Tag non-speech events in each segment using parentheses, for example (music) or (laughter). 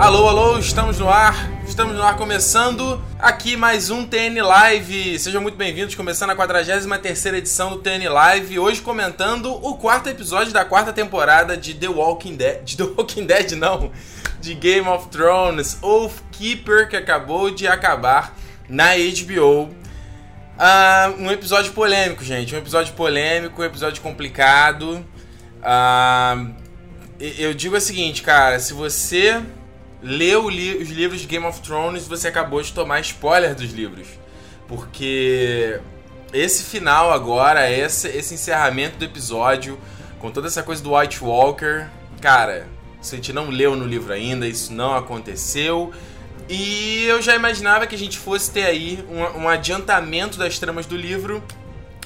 Alô, alô, estamos no ar. Estamos no ar começando aqui mais um TN Live. Sejam muito bem-vindos, começando a 43 edição do TN Live. Hoje comentando o quarto episódio da quarta temporada de The Walking Dead. De The Walking Dead, não. De Game of Thrones, Oathkeeper, que acabou de acabar na HBO. Uh, ah, um episódio polêmico, gente. Um episódio polêmico, um episódio complicado. Uh, eu digo o seguinte, cara, se você leu li os livros de Game of Thrones, você acabou de tomar spoiler dos livros. Porque esse final agora, esse, esse encerramento do episódio, com toda essa coisa do White Walker, cara, se a gente não leu no livro ainda, isso não aconteceu. E eu já imaginava que a gente fosse ter aí um, um adiantamento das tramas do livro,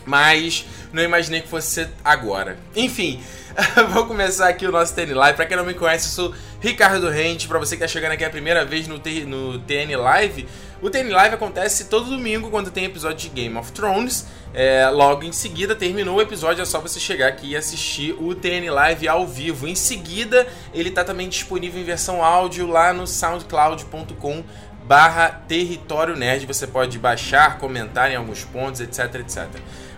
mas não imaginei que fosse ser agora. Enfim, (laughs) Vou começar aqui o nosso TN Live. Pra quem não me conhece, eu sou Ricardo Rente. Pra você que tá chegando aqui a primeira vez no, no TN Live, o TN Live acontece todo domingo quando tem episódio de Game of Thrones. É, logo em seguida, terminou o episódio, é só você chegar aqui e assistir o TN Live ao vivo. Em seguida, ele tá também disponível em versão áudio lá no soundcloud.com barra Território Nerd. Você pode baixar, comentar em alguns pontos, etc, etc.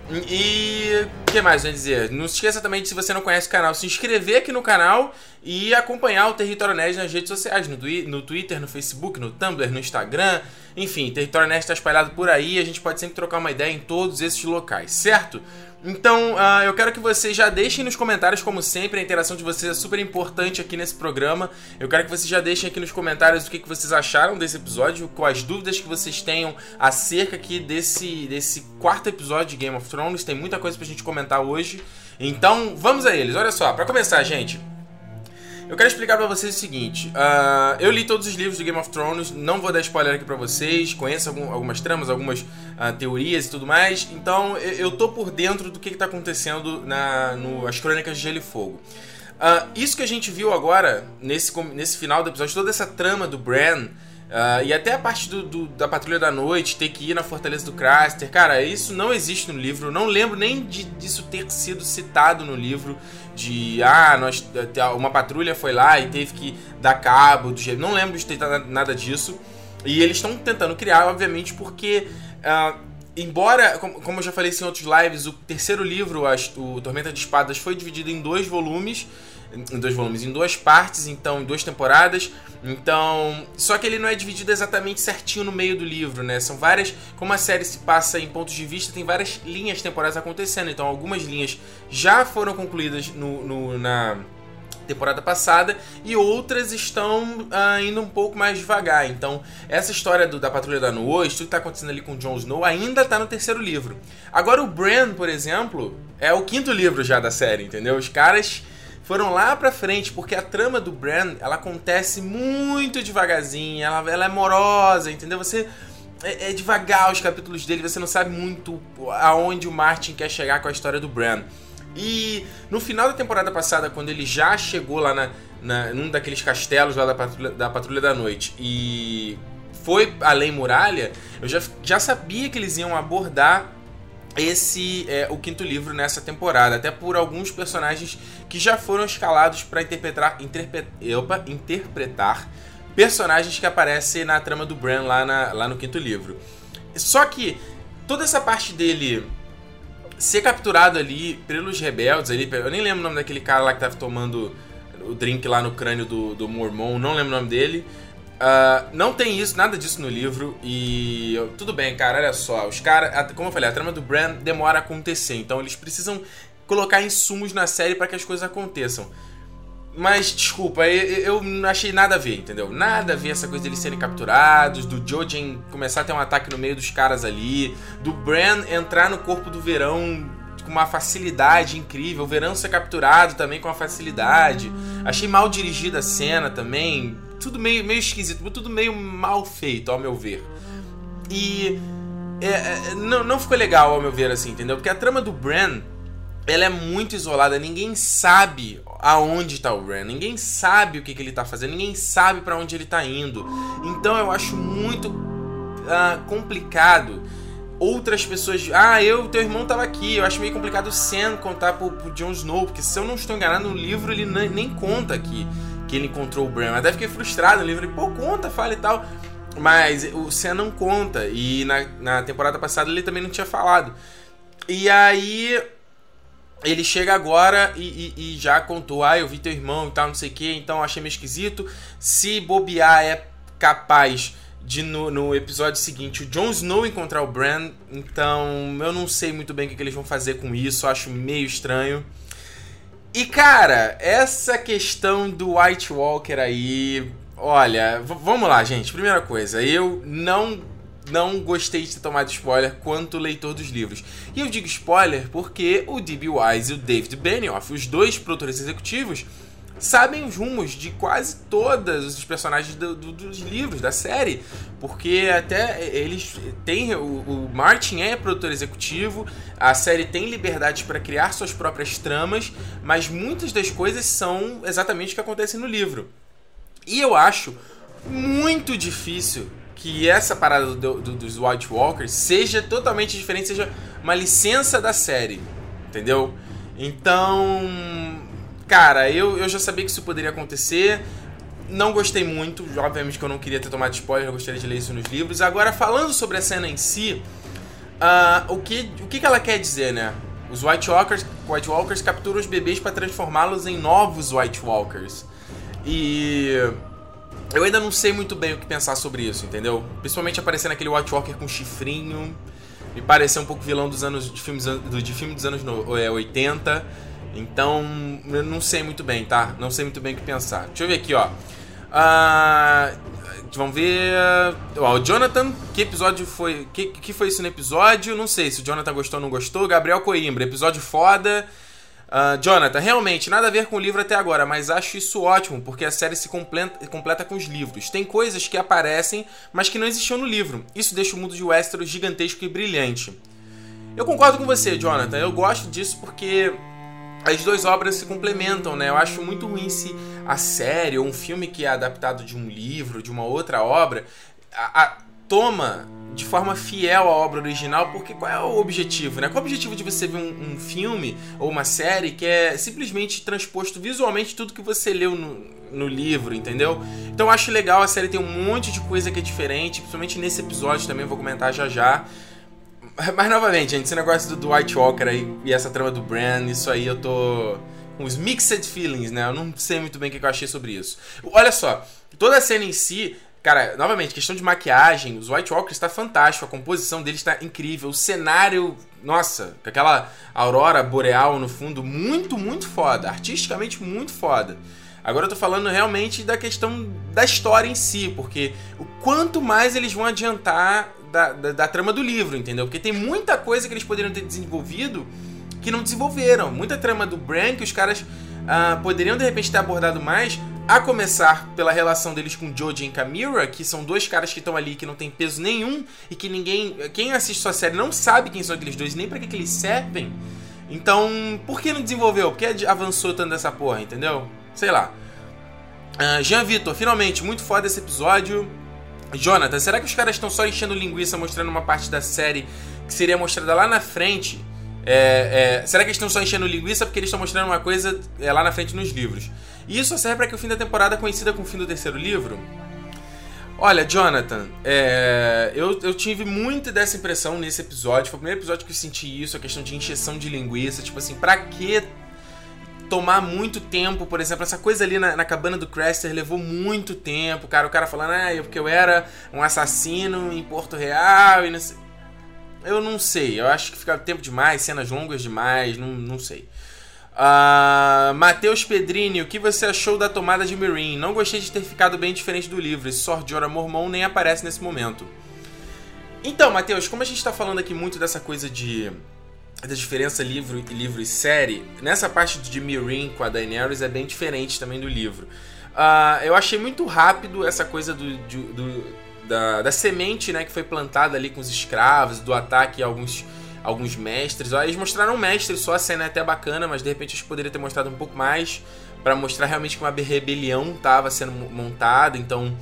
E o que mais vai dizer? Não se esqueça também de, se você não conhece o canal, se inscrever aqui no canal e acompanhar o Território Nerd nas redes sociais, no, no Twitter, no Facebook, no Tumblr, no Instagram. Enfim, Território Nerd está espalhado por aí, a gente pode sempre trocar uma ideia em todos esses locais, certo? Então, uh, eu quero que vocês já deixem nos comentários, como sempre, a interação de vocês é super importante aqui nesse programa. Eu quero que vocês já deixem aqui nos comentários o que, que vocês acharam desse episódio, quais dúvidas que vocês tenham acerca aqui desse, desse quarto episódio de Game of Thrones. Tem muita coisa pra gente comentar hoje. Então, vamos a eles. Olha só, para começar, gente. Eu quero explicar para vocês o seguinte: uh, eu li todos os livros de Game of Thrones, não vou dar spoiler aqui para vocês, conheço algum, algumas tramas, algumas uh, teorias e tudo mais, então eu, eu tô por dentro do que, que tá acontecendo na, no As Crônicas de Gelo e Fogo. Uh, isso que a gente viu agora, nesse, nesse final do episódio, toda essa trama do Bran. Uh, e até a parte do, do, da Patrulha da Noite, ter que ir na Fortaleza do Craster, cara, isso não existe no livro. Não lembro nem de, disso ter sido citado no livro. De, ah, nós, uma patrulha foi lá e teve que dar cabo do jeito. Não lembro de ter nada disso. E eles estão tentando criar, obviamente, porque. Uh, embora, como eu já falei em outros lives, o terceiro livro, o Tormenta de Espadas, foi dividido em dois volumes em dois volumes, em duas partes, então em duas temporadas. Então, só que ele não é dividido exatamente certinho no meio do livro, né? São várias, como a série se passa em pontos de vista, tem várias linhas temporais acontecendo. Então, algumas linhas já foram concluídas no, no na temporada passada e outras estão uh, indo um pouco mais devagar. Então, essa história do, da Patrulha da Noite, tudo que está acontecendo ali com o Jon Snow, ainda está no terceiro livro. Agora, o Bran, por exemplo, é o quinto livro já da série, entendeu? Os caras foram lá pra frente, porque a trama do Bran, ela acontece muito devagarzinho, ela, ela é morosa, entendeu? Você é, é, devagar os capítulos dele, você não sabe muito aonde o Martin quer chegar com a história do Bran. E no final da temporada passada, quando ele já chegou lá na, na, num daqueles castelos lá da Patrulha da, Patrulha da Noite e foi além muralha, eu já, já sabia que eles iam abordar esse é o quinto livro nessa temporada, até por alguns personagens que já foram escalados para interpretar, interpretar personagens que aparecem na trama do Bran lá, na, lá no quinto livro. Só que toda essa parte dele ser capturado ali pelos rebeldes, ali, eu nem lembro o nome daquele cara lá que tava tomando o drink lá no crânio do, do Mormon, não lembro o nome dele. Uh, não tem isso, nada disso no livro. E tudo bem, cara, olha só. Os caras, como eu falei, a trama do Bran demora a acontecer. Então eles precisam colocar insumos na série para que as coisas aconteçam. Mas, desculpa, eu, eu, não achei nada a ver, entendeu? Nada a ver essa coisa deles serem capturados, do Jojen começar a ter um ataque no meio dos caras ali, do Bran entrar no corpo do verão com uma facilidade incrível, o verão ser capturado também com uma facilidade. Achei mal dirigida a cena também, tudo meio, meio esquisito, tudo meio mal feito, ao meu ver. E é, é, não, não ficou legal, ao meu ver, assim, entendeu? Porque a trama do Bran, ela é muito isolada, ninguém sabe aonde tá o Bran, ninguém sabe o que, que ele tá fazendo, ninguém sabe para onde ele tá indo. Então eu acho muito uh, complicado outras pessoas. Ah, eu, teu irmão tava aqui. Eu acho meio complicado o Sam contar pro, pro Jon Snow, porque se eu não estou enganado, no livro ele nem, nem conta aqui que ele encontrou o Bran. Até fiquei frustrado no livro, pô, conta, fala e tal. Mas o Sam não conta, e na, na temporada passada ele também não tinha falado. E aí ele chega agora e, e, e, já contou, ah, eu vi teu irmão e tal, não sei o que, então achei meio esquisito. Se bobear é capaz de no, no, episódio seguinte o Jon Snow encontrar o Bran, então eu não sei muito bem o que, que eles vão fazer com isso, acho meio estranho. E cara, essa questão do White Walker aí, olha, vamos lá, gente. Primeira coisa, eu não não gostei de ter tomado spoiler quanto leitor dos livros. E eu digo spoiler porque o D.B. Wise e o David Benioff, os dois produtores executivos, sabem os rumos de quase todos os personagens do, do, dos livros, da série. Porque até eles têm. O, o, Martin é produtor executivo, a série tem liberdade para criar suas próprias tramas, mas muitas das coisas são exatamente o que acontece no livro. E eu acho muito difícil que essa parada do, do, dos White Walkers seja totalmente diferente, seja uma licença da série. Entendeu? Então Cara, eu, eu já sabia que isso poderia acontecer. Não gostei muito, obviamente que eu não queria ter tomado spoiler, eu gostaria de ler isso nos livros. Agora, falando sobre a cena em si, uh, o, que, o que, que ela quer dizer, né? Os White Walkers, White Walkers capturam os bebês para transformá-los em novos White Walkers. E eu ainda não sei muito bem o que pensar sobre isso, entendeu? Principalmente aparecendo aquele White Walker com chifrinho. Me pareceu um pouco vilão dos anos de filmes de filme dos anos 80. Então, eu não sei muito bem, tá? Não sei muito bem o que pensar. Deixa eu ver aqui, ó. Uh, vamos ver. Ó, o Jonathan, que episódio foi. Que, que foi isso no episódio? Não sei se o Jonathan gostou ou não gostou. Gabriel Coimbra, episódio foda. Uh, Jonathan, realmente, nada a ver com o livro até agora, mas acho isso ótimo, porque a série se completa, completa com os livros. Tem coisas que aparecem, mas que não existiam no livro. Isso deixa o mundo de Westeros gigantesco e brilhante. Eu concordo com você, Jonathan. Eu gosto disso porque as duas obras se complementam, né? Eu acho muito ruim se a série ou um filme que é adaptado de um livro, de uma outra obra, a, a, toma de forma fiel à obra original, porque qual é o objetivo, né? Qual é o objetivo de você ver um, um filme ou uma série que é simplesmente transposto visualmente tudo que você leu no, no livro, entendeu? Então eu acho legal, a série tem um monte de coisa que é diferente, principalmente nesse episódio também, vou comentar já já. Mas novamente, gente, esse negócio do, White Walker aí e essa trama do Bran, isso aí eu tô os mixed feelings, né? Eu não sei muito bem o que eu achei sobre isso. Olha só, toda a cena em si, cara, novamente, questão de maquiagem, os White Walkers está fantástico, a composição deles está incrível, o cenário, nossa, com aquela aurora boreal no fundo, muito, muito foda, artisticamente muito foda. Agora eu tô falando realmente da questão da história em si, porque o quanto mais eles vão adiantar da, da, da, trama do livro, entendeu? Porque tem muita coisa que eles poderiam ter desenvolvido que não desenvolveram. Muita trama do Bran que os caras uh, poderiam de repente ter abordado mais, a começar pela relação deles com Joji e Camira, que são dois caras que estão ali que não tem peso nenhum e que ninguém. Quem assiste sua série não sabe quem são aqueles dois, nem para que, que eles servem. Então, por que não desenvolveu? Por que avançou tanto essa porra, entendeu? Sei lá. Uh, Jean Vitor, finalmente, muito foda esse episódio. Jonathan, será que os caras estão só enchendo linguiça mostrando uma parte da série que seria mostrada lá na frente? É, é, será que eles estão só enchendo linguiça porque eles estão mostrando uma coisa é, lá na frente nos livros? E isso serve para que o fim da temporada coincida com o fim do terceiro livro? Olha, Jonathan, é, eu, eu tive muito dessa impressão nesse episódio. Foi o primeiro episódio que eu senti isso, a questão de encheção de linguiça. Tipo assim, pra que tomar muito tempo, por exemplo, essa coisa ali na, na cabana do Craster levou muito tempo, cara. O cara falando, ah, eu, porque eu era um assassino em Porto Real e não sei. Eu não sei, eu acho que fica tempo demais, cenas longas demais, não, não sei. Uh, Matheus Pedrini, o que você achou da tomada de Meereen? Não gostei de ter ficado bem diferente do livro. Esse Sword Jorah Mormon nem aparece nesse momento. Então, Matheus, como a gente tá falando aqui muito dessa coisa de da diferença livro, livro e série, nessa parte de Meereen com a Daenerys é bem diferente também do livro. Uh, eu achei muito rápido essa coisa do, do, do da, da, semente né, que foi plantada ali com os escravos, do ataque a alguns, alguns mestres. Eles mostraram mestres, só a cena é até bacana, mas de repente eles poderiam ter mostrado um pouco mais para mostrar realmente que uma rebelião estava sendo montada. Então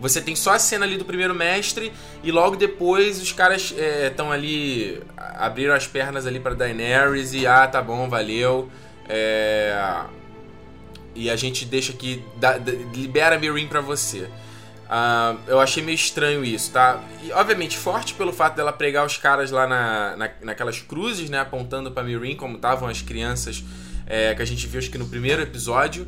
você tem só a cena ali do primeiro mestre e logo depois os caras estão é, ali abriram as pernas ali para Daenerys e ah tá bom valeu é... e a gente deixa aqui, da, da, libera pra você. Uh, eu achei meio estranho isso, tá? E, obviamente, forte pelo fato dela pregar os caras lá na, na, naquelas cruzes, né? Apontando pra Mirin, como estavam as crianças é, que a gente viu acho que no primeiro episódio.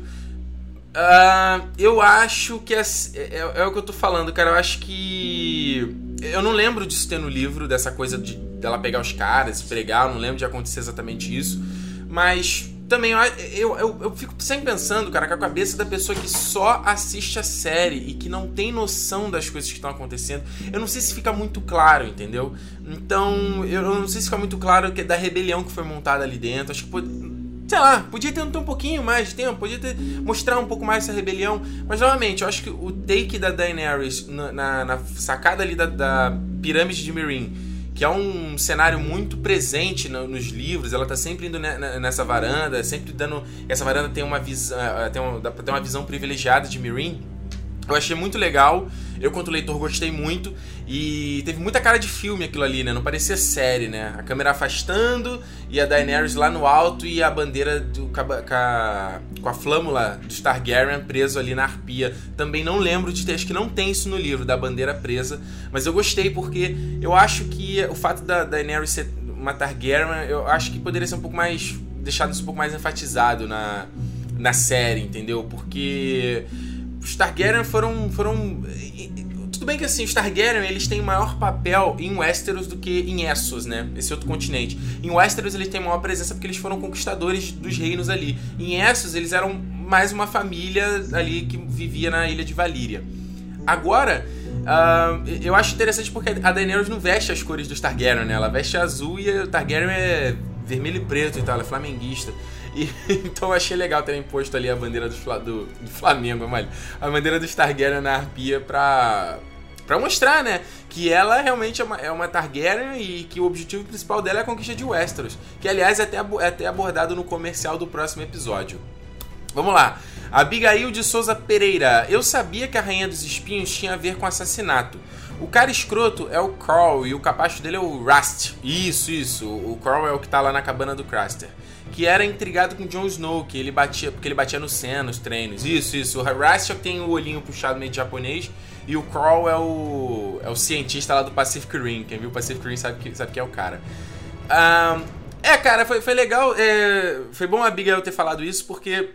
Uh, eu acho que é, é, é, o que eu tô falando, cara. Eu acho que. Eu não lembro disso ter no livro, dessa coisa de dela pegar os caras pregar, eu não lembro de acontecer exatamente isso. Mas também eu, eu, eu, fico sempre pensando, cara, com a cabeça da pessoa que só assiste a série e que não tem noção das coisas que estão acontecendo. Eu não sei se fica muito claro, entendeu? Então, eu não sei se fica muito claro é da rebelião que foi montada ali dentro. Acho que sei lá, podia ter, um pouquinho mais de tempo, podia ter mostrar um pouco mais essa rebelião. Mas novamente, eu acho que o take da Daenerys na, na, na sacada ali da, da pirâmide de Meereen que é um cenário muito presente no, nos livros. Ela tá sempre indo nessa varanda, sempre dando. Essa varanda tem uma visão. Eh, tem uma, ter uma visão privilegiada de Mirin. Eu achei muito legal. Eu, quanto leitor, gostei muito. E teve muita cara de filme aquilo ali, né? Não parecia série, né? A câmera afastando e a Daenerys lá no alto e a bandeira do, com, a, com a flâmula do Targaryen preso ali na arpia. Também não lembro de ter, acho que não tem isso no livro, da bandeira presa. Mas eu gostei porque eu acho que o fato da Daenerys ser uma Targaryen, eu acho que poderia ser um pouco mais. deixado isso um pouco mais enfatizado na, na série, entendeu? Porque os Targaryen foram, foram tudo bem que assim, os Targaryen, eles têm maior papel em Westeros do que em Essos, né? Esse outro continente. Em Westeros eles têm maior presença porque eles foram conquistadores dos reinos ali. Em Essos eles eram mais uma família ali que vivia na ilha de Valíria. Agora, uh, eu acho interessante porque a Daenerys não veste as cores dos Targaryen, né? Ela veste azul e o Targaryen é vermelho e preto e tal, ela é flamenguista. E, (laughs) então achei legal terem posto ali a bandeira do, do, do Flamengo, mano. A bandeira dos Targaryen na arpia pra, para mostrar, né, que ela realmente é uma, é uma, Targaryen e que o objetivo principal dela é a conquista de Westeros, que aliás é até, é até abordado no comercial do próximo episódio. Vamos lá. Abigail de Souza Pereira. Eu sabia que a Rainha dos Espinhos tinha a ver com assassinato. O cara escroto é o Carl e o capacho dele é o Rust. Isso, isso. O Carl é o que tá lá na cabana do Craster. Que era intrigado com Jon Snow, que ele batia, porque ele batia no Sen, nos treinos. Isso, isso. O que tem o olhinho puxado meio de japonês e o Crawl é o, é o cientista lá do Pacific Rim. Quem viu o Pacific Rim sabe que, sabe que é o cara. Um, é, cara, foi, foi legal. É, foi bom a Abigail ter falado isso, porque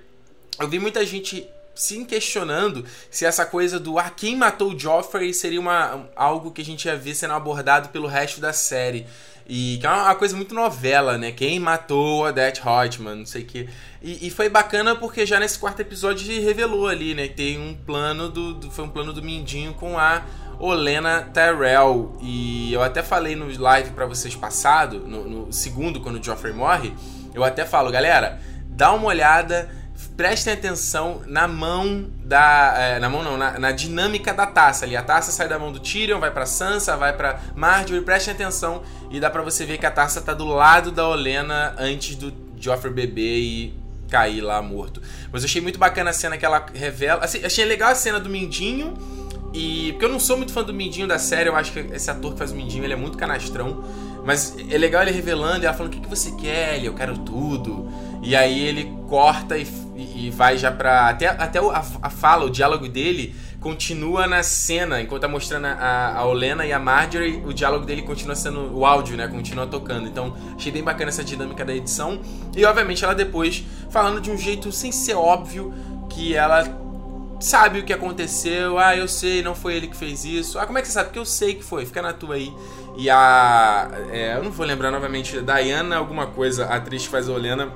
eu vi muita gente se questionando se essa coisa do ah, quem matou o Joffrey seria uma, algo que a gente ia ver sendo abordado pelo resto da série. E que é uma coisa muito novela, né? Quem matou Odette Hotman, não sei o que. E, e, foi bacana porque já nesse quarto episódio revelou ali, né? Tem um plano do, do, Foi um plano do Mindinho com a Olena Tyrell. E eu até falei no live para vocês passado, no, no segundo, quando o Joffrey morre. Eu até falo, galera, dá uma olhada prestem atenção na mão da. É, na mão não, na, na, dinâmica da taça ali. A taça sai da mão do Tyrion, vai pra Sansa, vai pra Marjorie. Prestem atenção e dá pra você ver que a taça tá do lado da Olena antes do Joffrey beber e cair lá morto. Mas eu achei muito bacana a cena que ela revela. Assim, achei legal a cena do Mindinho. E. Porque eu não sou muito fã do Mindinho da série, eu acho que esse ator que faz o Mindinho ele é muito canastrão. Mas é legal ele revelando e ela falando: O que, que você quer? Ele, eu quero tudo. E aí ele corta e, e vai já pra. Até, até a, a fala, o diálogo dele continua na cena, enquanto tá mostrando a, a Olena e a Marjorie, o diálogo dele continua sendo. O áudio, né? Continua tocando. Então, achei bem bacana essa dinâmica da edição. E obviamente ela depois falando de um jeito sem ser óbvio que ela sabe o que aconteceu. Ah, eu sei, não foi ele que fez isso. Ah, como é que você sabe? Porque eu sei que foi, fica na tua aí. E a. É, eu não vou lembrar novamente, Diana, alguma coisa, a atriz que faz a Olena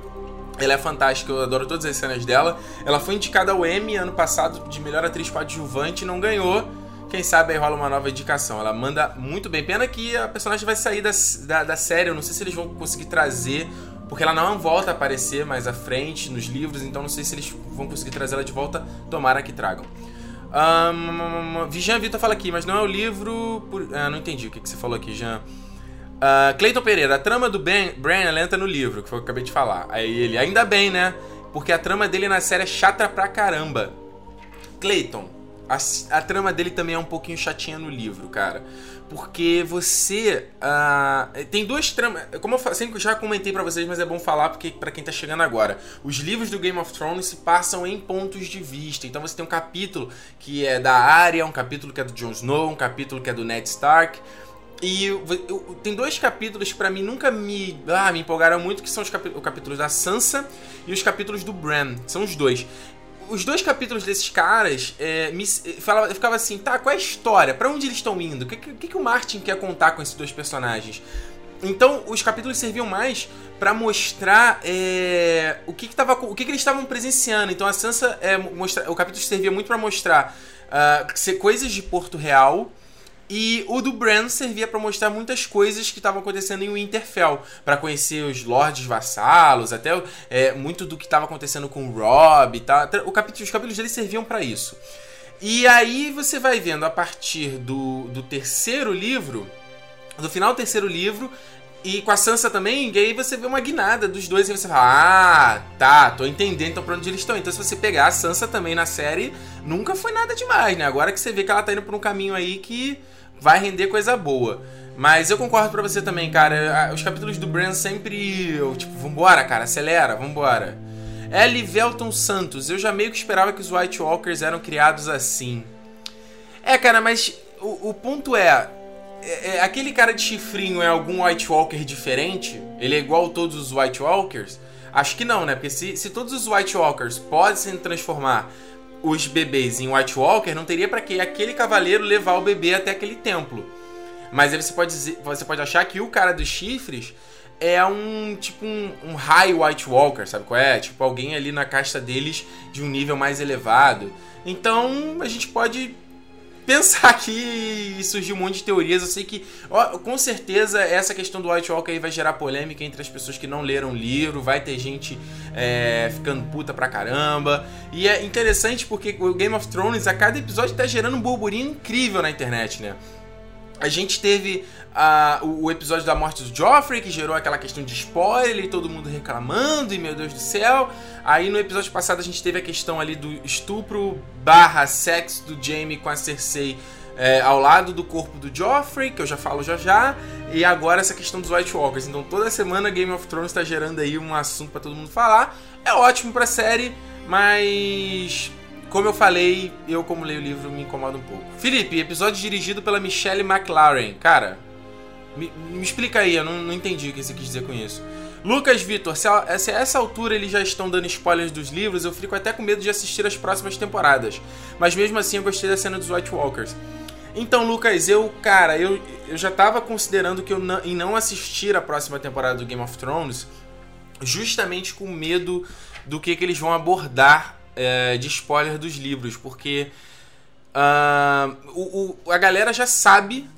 ela é fantástica, eu adoro todas as cenas dela. Ela foi indicada ao Emmy ano passado de melhor atriz coadjuvante e não ganhou. Quem sabe aí rola uma nova indicação. Ela manda muito bem. Pena que a personagem vai sair da, da, da série. Eu não sei se eles vão conseguir trazer. Porque ela não volta a aparecer mais à frente nos livros. Então não sei se eles vão conseguir trazer ela de volta. Tomara que tragam. Um, Vijan Vitor fala aqui, mas não é o livro. Por... Ah, não entendi o que, que você falou aqui, Jean. Uh, Cleiton Pereira, a trama do ben, Bran ela entra no livro, que foi o que eu acabei de falar. Aí ele, ainda bem, né? Porque a trama dele na série é chata pra caramba. Cleiton, a, a trama dele também é um pouquinho chatinha no livro, cara. Porque você. Uh, tem duas tramas. Como eu sempre já comentei para vocês, mas é bom falar porque para quem tá chegando agora. Os livros do Game of Thrones se passam em pontos de vista. Então você tem um capítulo que é da Arya, um capítulo que é do Jon Snow, um capítulo que é do Ned Stark. E eu, eu, tem dois capítulos pra mim nunca me, ah, me empolgaram muito, que são os capítulos da Sansa e os capítulos do Bran. São os dois os dois capítulos desses caras é, me, falava, eu ficava assim, tá, qual é a história? Para onde eles estão indo? O que, que, que o Martin quer contar com esses dois personagens? Então, os capítulos serviam mais para mostrar é, o que, que, tava, o que, que eles estavam presenciando. Então, a Sansa, é, mostra, o capítulo servia muito para mostrar uh, coisas de Porto Real e o do Bran servia para mostrar muitas coisas que estavam acontecendo em Winterfell, para conhecer os lords vassalos, até é, muito do que estava acontecendo com o Robb, tá? O capítulo, os capítulos dele serviam para isso. E aí você vai vendo a partir do, do terceiro livro, do final do terceiro livro, e com a Sansa também, e aí você vê uma guinada dos dois e você fala: Ah, tá, tô entendendo então pra onde eles estão. Então, se você pegar a Sansa também na série, nunca foi nada demais, né? Agora que você vê que ela tá indo por um caminho aí que vai render coisa boa. Mas eu concordo pra você também, cara. Os capítulos do Bran sempre. Eu, tipo, vambora, cara, acelera, vambora. Ellie Velton Santos, eu já meio que esperava que os White Walkers eram criados assim. É, cara, mas o, o ponto é, é, é, Aquele cara de chifrinho é algum White Walker diferente? Ele é igual a todos os White Walkers? Acho que não, né? Porque se, se todos os White Walkers podem se transformar os bebês em White Walker, não teria para que aquele cavaleiro levar o bebê até aquele templo. Mas aí você pode dizer, você pode achar que o cara dos chifres é um tipo um, um high White Walker, sabe qual é? Tipo alguém ali na casta deles de um nível mais elevado. Então a gente pode pensar que surgiu um monte de teorias. Eu sei que, ó, com certeza, essa questão do White Walker aí vai gerar polêmica entre as pessoas que não leram o livro. Vai ter gente é, ficando puta pra caramba. E é interessante porque o Game of Thrones, a cada episódio, tá gerando um burburinho incrível na internet, né? A gente teve uh, o episódio da morte do Joffrey, que gerou aquela questão de spoiler e todo mundo reclamando, e meu Deus do céu. Aí no episódio passado a gente teve a questão ali do estupro barra sexo do Jaime com a Cersei é, ao lado do corpo do Joffrey, que eu já falo já já. E agora essa questão dos White Walkers. Então toda semana Game of Thrones está gerando aí um assunto para todo mundo falar. É ótimo pra série, mas como eu falei, eu como leio o livro me incomoda um pouco. Felipe, episódio dirigido pela Michelle McLaren. Cara, me, me explica aí, eu não, não, entendi o que você quis dizer com isso. Lucas Vitor, se a, se a essa altura eles já estão dando spoilers dos livros, eu fico até com medo de assistir as próximas temporadas. Mas mesmo assim eu gostei da cena dos White Walkers. Então, Lucas, eu, cara, eu, eu já tava considerando que eu não, em não assistir a próxima temporada do Game of Thrones, justamente com medo do que, que eles vão abordar é, de spoiler dos livros, porque uh, o, o, a galera já sabe.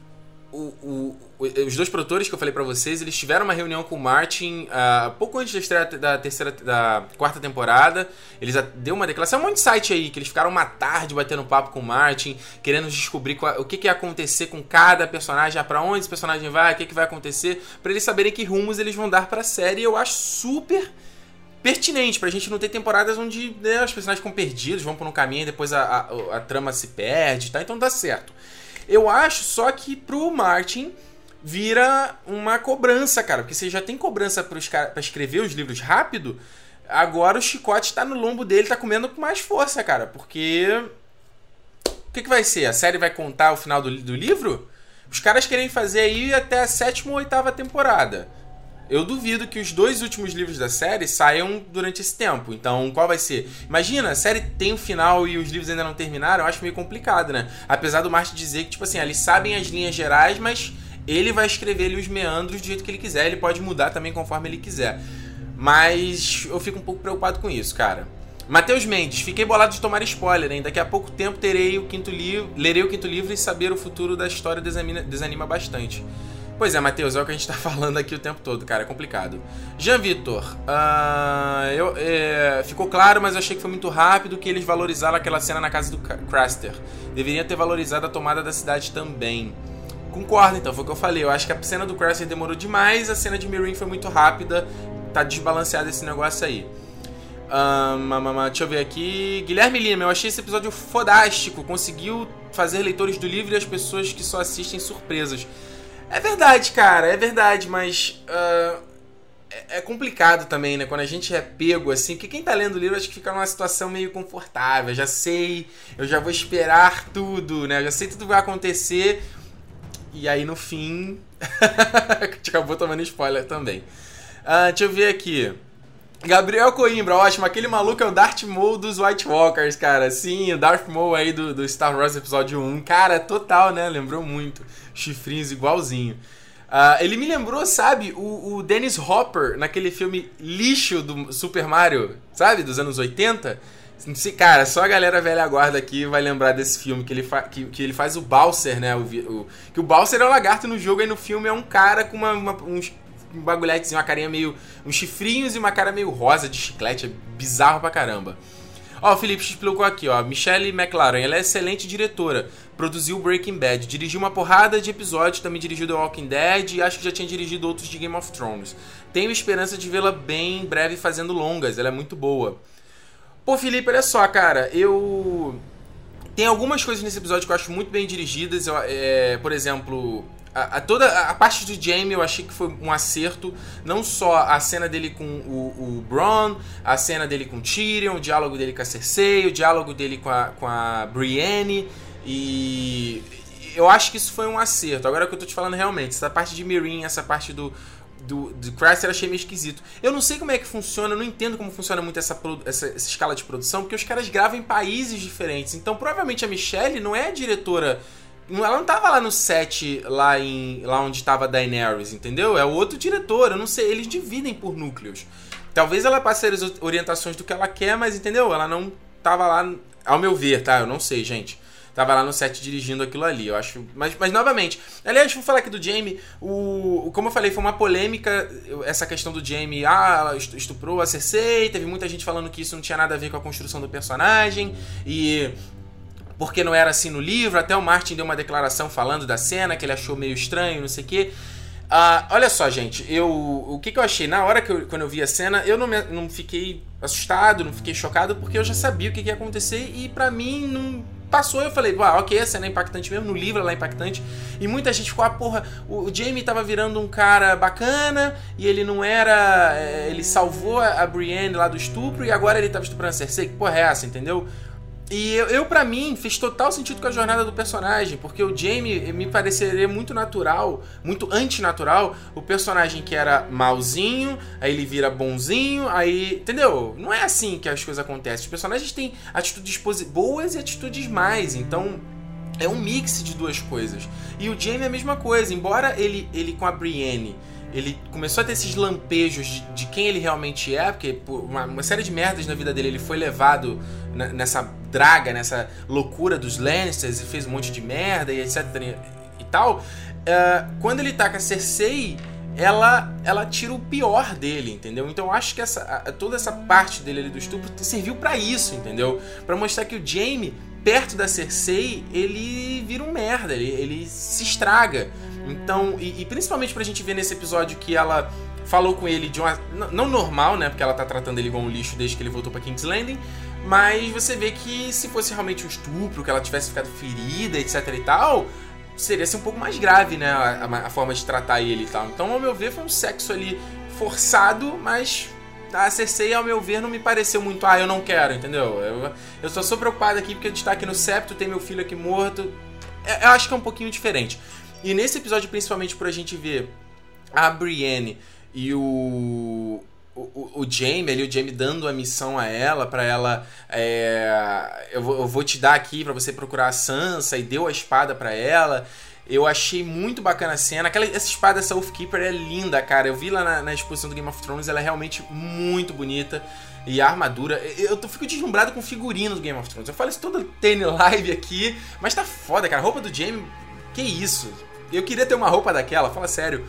O, os dois produtores que eu falei para vocês, eles tiveram uma reunião com o Martin uh, pouco antes da estreia da terceira, da quarta temporada. Eles deu uma declaração, um monte de site aí que eles ficaram uma tarde batendo papo com o Martin, querendo descobrir qual, o que, que ia acontecer com cada personagem, para onde esse personagem vai, o que, que vai acontecer, para eles saberem que rumos eles vão dar para a série. Eu acho super pertinente pra gente não ter temporadas onde né, os personagens ficam perdidos, vão por um caminho e depois a, a, a, trama se perde, tá? Então dá certo. Eu acho só que pro Martin vira uma cobrança, cara, porque você já tem cobrança pros, pra escrever os livros rápido, agora o chicote tá no lombo dele, tá comendo com mais força, cara, porque. O que, que vai ser? A série vai contar o final do, do livro? Os caras querem fazer aí até a sétima ou oitava temporada. Eu duvido que os dois últimos livros da série saiam durante esse tempo. Então, qual vai ser? Imagina, a série tem um final e os livros ainda não terminaram, eu acho meio complicado, né? Apesar do Martin dizer que, tipo assim, eles sabem as linhas gerais, mas ele vai escrever ali os meandros do jeito que ele quiser. Ele pode mudar também conforme ele quiser. Mas eu fico um pouco preocupado com isso, cara. Matheus Mendes, fiquei bolado de tomar spoiler, hein? Daqui a pouco tempo terei o quinto livro, lerei o quinto livro e saber o futuro da história desanima, desanima bastante. Pois é, Matheus, é o que a gente tá (laughs) falando aqui o tempo todo, cara, é complicado. Jean Vitor, uh, eu, é, ficou claro, mas eu achei que foi muito rápido que eles valorizaram aquela cena na casa do Craster. Deveriam ter valorizado a tomada da cidade também. Concordo, então, foi o que eu falei. Eu acho que a cena do Craster demorou demais, a cena de Mirin foi muito rápida, tá desbalanceado esse negócio aí. Um, deixa eu ver aqui. Guilherme Lima, eu achei esse episódio fodástico. Conseguiu fazer leitores do livro e as pessoas que só assistem surpresas. É verdade, cara, é verdade, mas. Uh, é complicado também, né? Quando a gente é pego assim, porque quem tá lendo o livro acho que fica numa situação meio confortável. Eu já sei, eu já vou esperar tudo, né? Eu já sei tudo vai acontecer. E aí no fim. (laughs) acabou tomando spoiler também. Uh, deixa eu ver aqui. Gabriel Coimbra, ótimo. Aquele maluco é o Darth Maul dos White Walkers, cara. Sim, o Darth Maul aí do, do Star Wars Episódio 1. Cara, total, né? Lembrou muito. Chifrinhos igualzinho. Uh, ele me lembrou, sabe, o, o Dennis Hopper naquele filme lixo do Super Mario, sabe? Dos anos 80. Cara, só a galera velha guarda aqui vai lembrar desse filme que ele, que, que ele faz o Bowser, né? O, o, que o Bowser é o lagarto no jogo e no filme é um cara com uma, uma uns um bagulhetezinho, uma carinha meio. uns chifrinhos e uma cara meio rosa de chiclete. É bizarro pra caramba. Ó, o Felipe explicou aqui, ó. Michelle McLaren, ela é excelente diretora. Produziu Breaking Bad, dirigiu uma porrada de episódios, também dirigiu The Walking Dead e acho que já tinha dirigido outros de Game of Thrones. Tenho esperança de vê-la bem em breve fazendo longas, ela é muito boa. Pô, Felipe, olha só, cara, eu. Tem algumas coisas nesse episódio que eu acho muito bem dirigidas. Eu, é, por exemplo, a, a, toda a parte do Jamie eu achei que foi um acerto. Não só a cena dele com o, o Bron, a cena dele com Tyrion, o diálogo dele com a Cersei, o diálogo dele com a, com a Brienne. E eu acho que isso foi um acerto. Agora é que eu tô te falando realmente. Essa parte de Mirin, essa parte do, do, do Craster eu achei meio esquisito. Eu não sei como é que funciona, eu não entendo como funciona muito essa, essa, essa, escala de produção, porque os caras gravam em países diferentes. Então, provavelmente a Michelle não é a diretora. Ela não tava lá no set, lá, em, lá onde tava Daenerys, entendeu? É o outro diretor, eu não sei. Eles dividem por núcleos. Talvez ela passe as orientações do que ela quer, mas entendeu? Ela não tava lá, ao meu ver, tá? Eu não sei, gente tava lá no set dirigindo aquilo ali. Eu acho. Mas, mas novamente, aliás, vou falar aqui do Jamie. O, como eu falei, foi uma polêmica essa questão do Jamie. Ah, ela estuprou a Cersei. Teve muita gente falando que isso não tinha nada a ver com a construção do personagem. E porque não era assim no livro. Até o Martin deu uma declaração falando da cena, que ele achou meio estranho, não sei o quê. Uh, olha só, gente, eu o que, que eu achei? Na hora que eu, quando eu vi a cena, eu não, me, não fiquei assustado, não fiquei chocado, porque eu já sabia o que, que ia acontecer e para mim não passou, eu falei, ah, ok, a cena é impactante mesmo, no livro ela é impactante. E muita gente ficou, ah, porra, o Jamie tava virando um cara bacana e ele não era. É, ele salvou a Brienne lá do estupro e agora ele tava estuprando a Cersei. Que porra é essa, entendeu? E eu, eu para mim, fez total sentido com a jornada do personagem, porque o Jamie me pareceria muito natural, muito antinatural, o personagem que era malzinho, aí ele vira bonzinho, aí. Entendeu? Não é assim que as coisas acontecem. Os personagens têm atitudes boas e atitudes mais, então. É um mix de duas coisas. E o Jamie é a mesma coisa, embora ele, ele com a Brienne ele começou a ter esses lampejos de, de quem ele realmente é, porque por uma, uma, série de merdas na vida dele ele foi levado nessa draga, nessa loucura dos Lannisters e fez um monte de merda e etc e tal. Uh, quando ele tá com a Cersei, ela, ela tira o pior dele, entendeu? Então eu acho que essa, toda essa parte dele ali do estupro serviu para isso, entendeu? para mostrar que o Jaime, perto da Cersei, ele vira um merda, ele, ele se estraga. Então, e, e principalmente pra gente ver nesse episódio que ela falou com ele de uma. Não normal, né? Porque ela tá tratando ele igual um lixo desde que ele voltou para King's Landing. Mas você vê que se fosse realmente um estupro, que ela tivesse ficado ferida, etc e tal, seria ser um pouco mais grave, né? A, a, a, forma de tratar ele e tal. Então, ao meu ver, foi um sexo ali forçado, mas a Cersei, ao meu ver, não me pareceu muito, ah, eu não quero, entendeu? Eu, eu só sou preocupado aqui porque a gente tá aqui no septo, tem meu filho aqui morto. Eu, eu acho que é um pouquinho diferente. E nesse episódio, principalmente por a gente ver a Brienne e o, o, o Jamie ali, o Jamie dando a missão a ela, para ela. É, eu, vou, eu, vou, te dar aqui para você procurar a Sansa e deu a espada para ela. Eu achei muito bacana a cena. Aquela, essa espada, essa Keeper é linda, cara. Eu vi lá na, na, exposição do Game of Thrones, ela é realmente muito bonita. E a armadura. Eu, eu fico deslumbrado com o figurino do Game of Thrones. Eu falo isso toda TN live aqui, mas tá foda, cara. A roupa do Jamie, que isso? Eu queria ter uma roupa daquela, fala sério.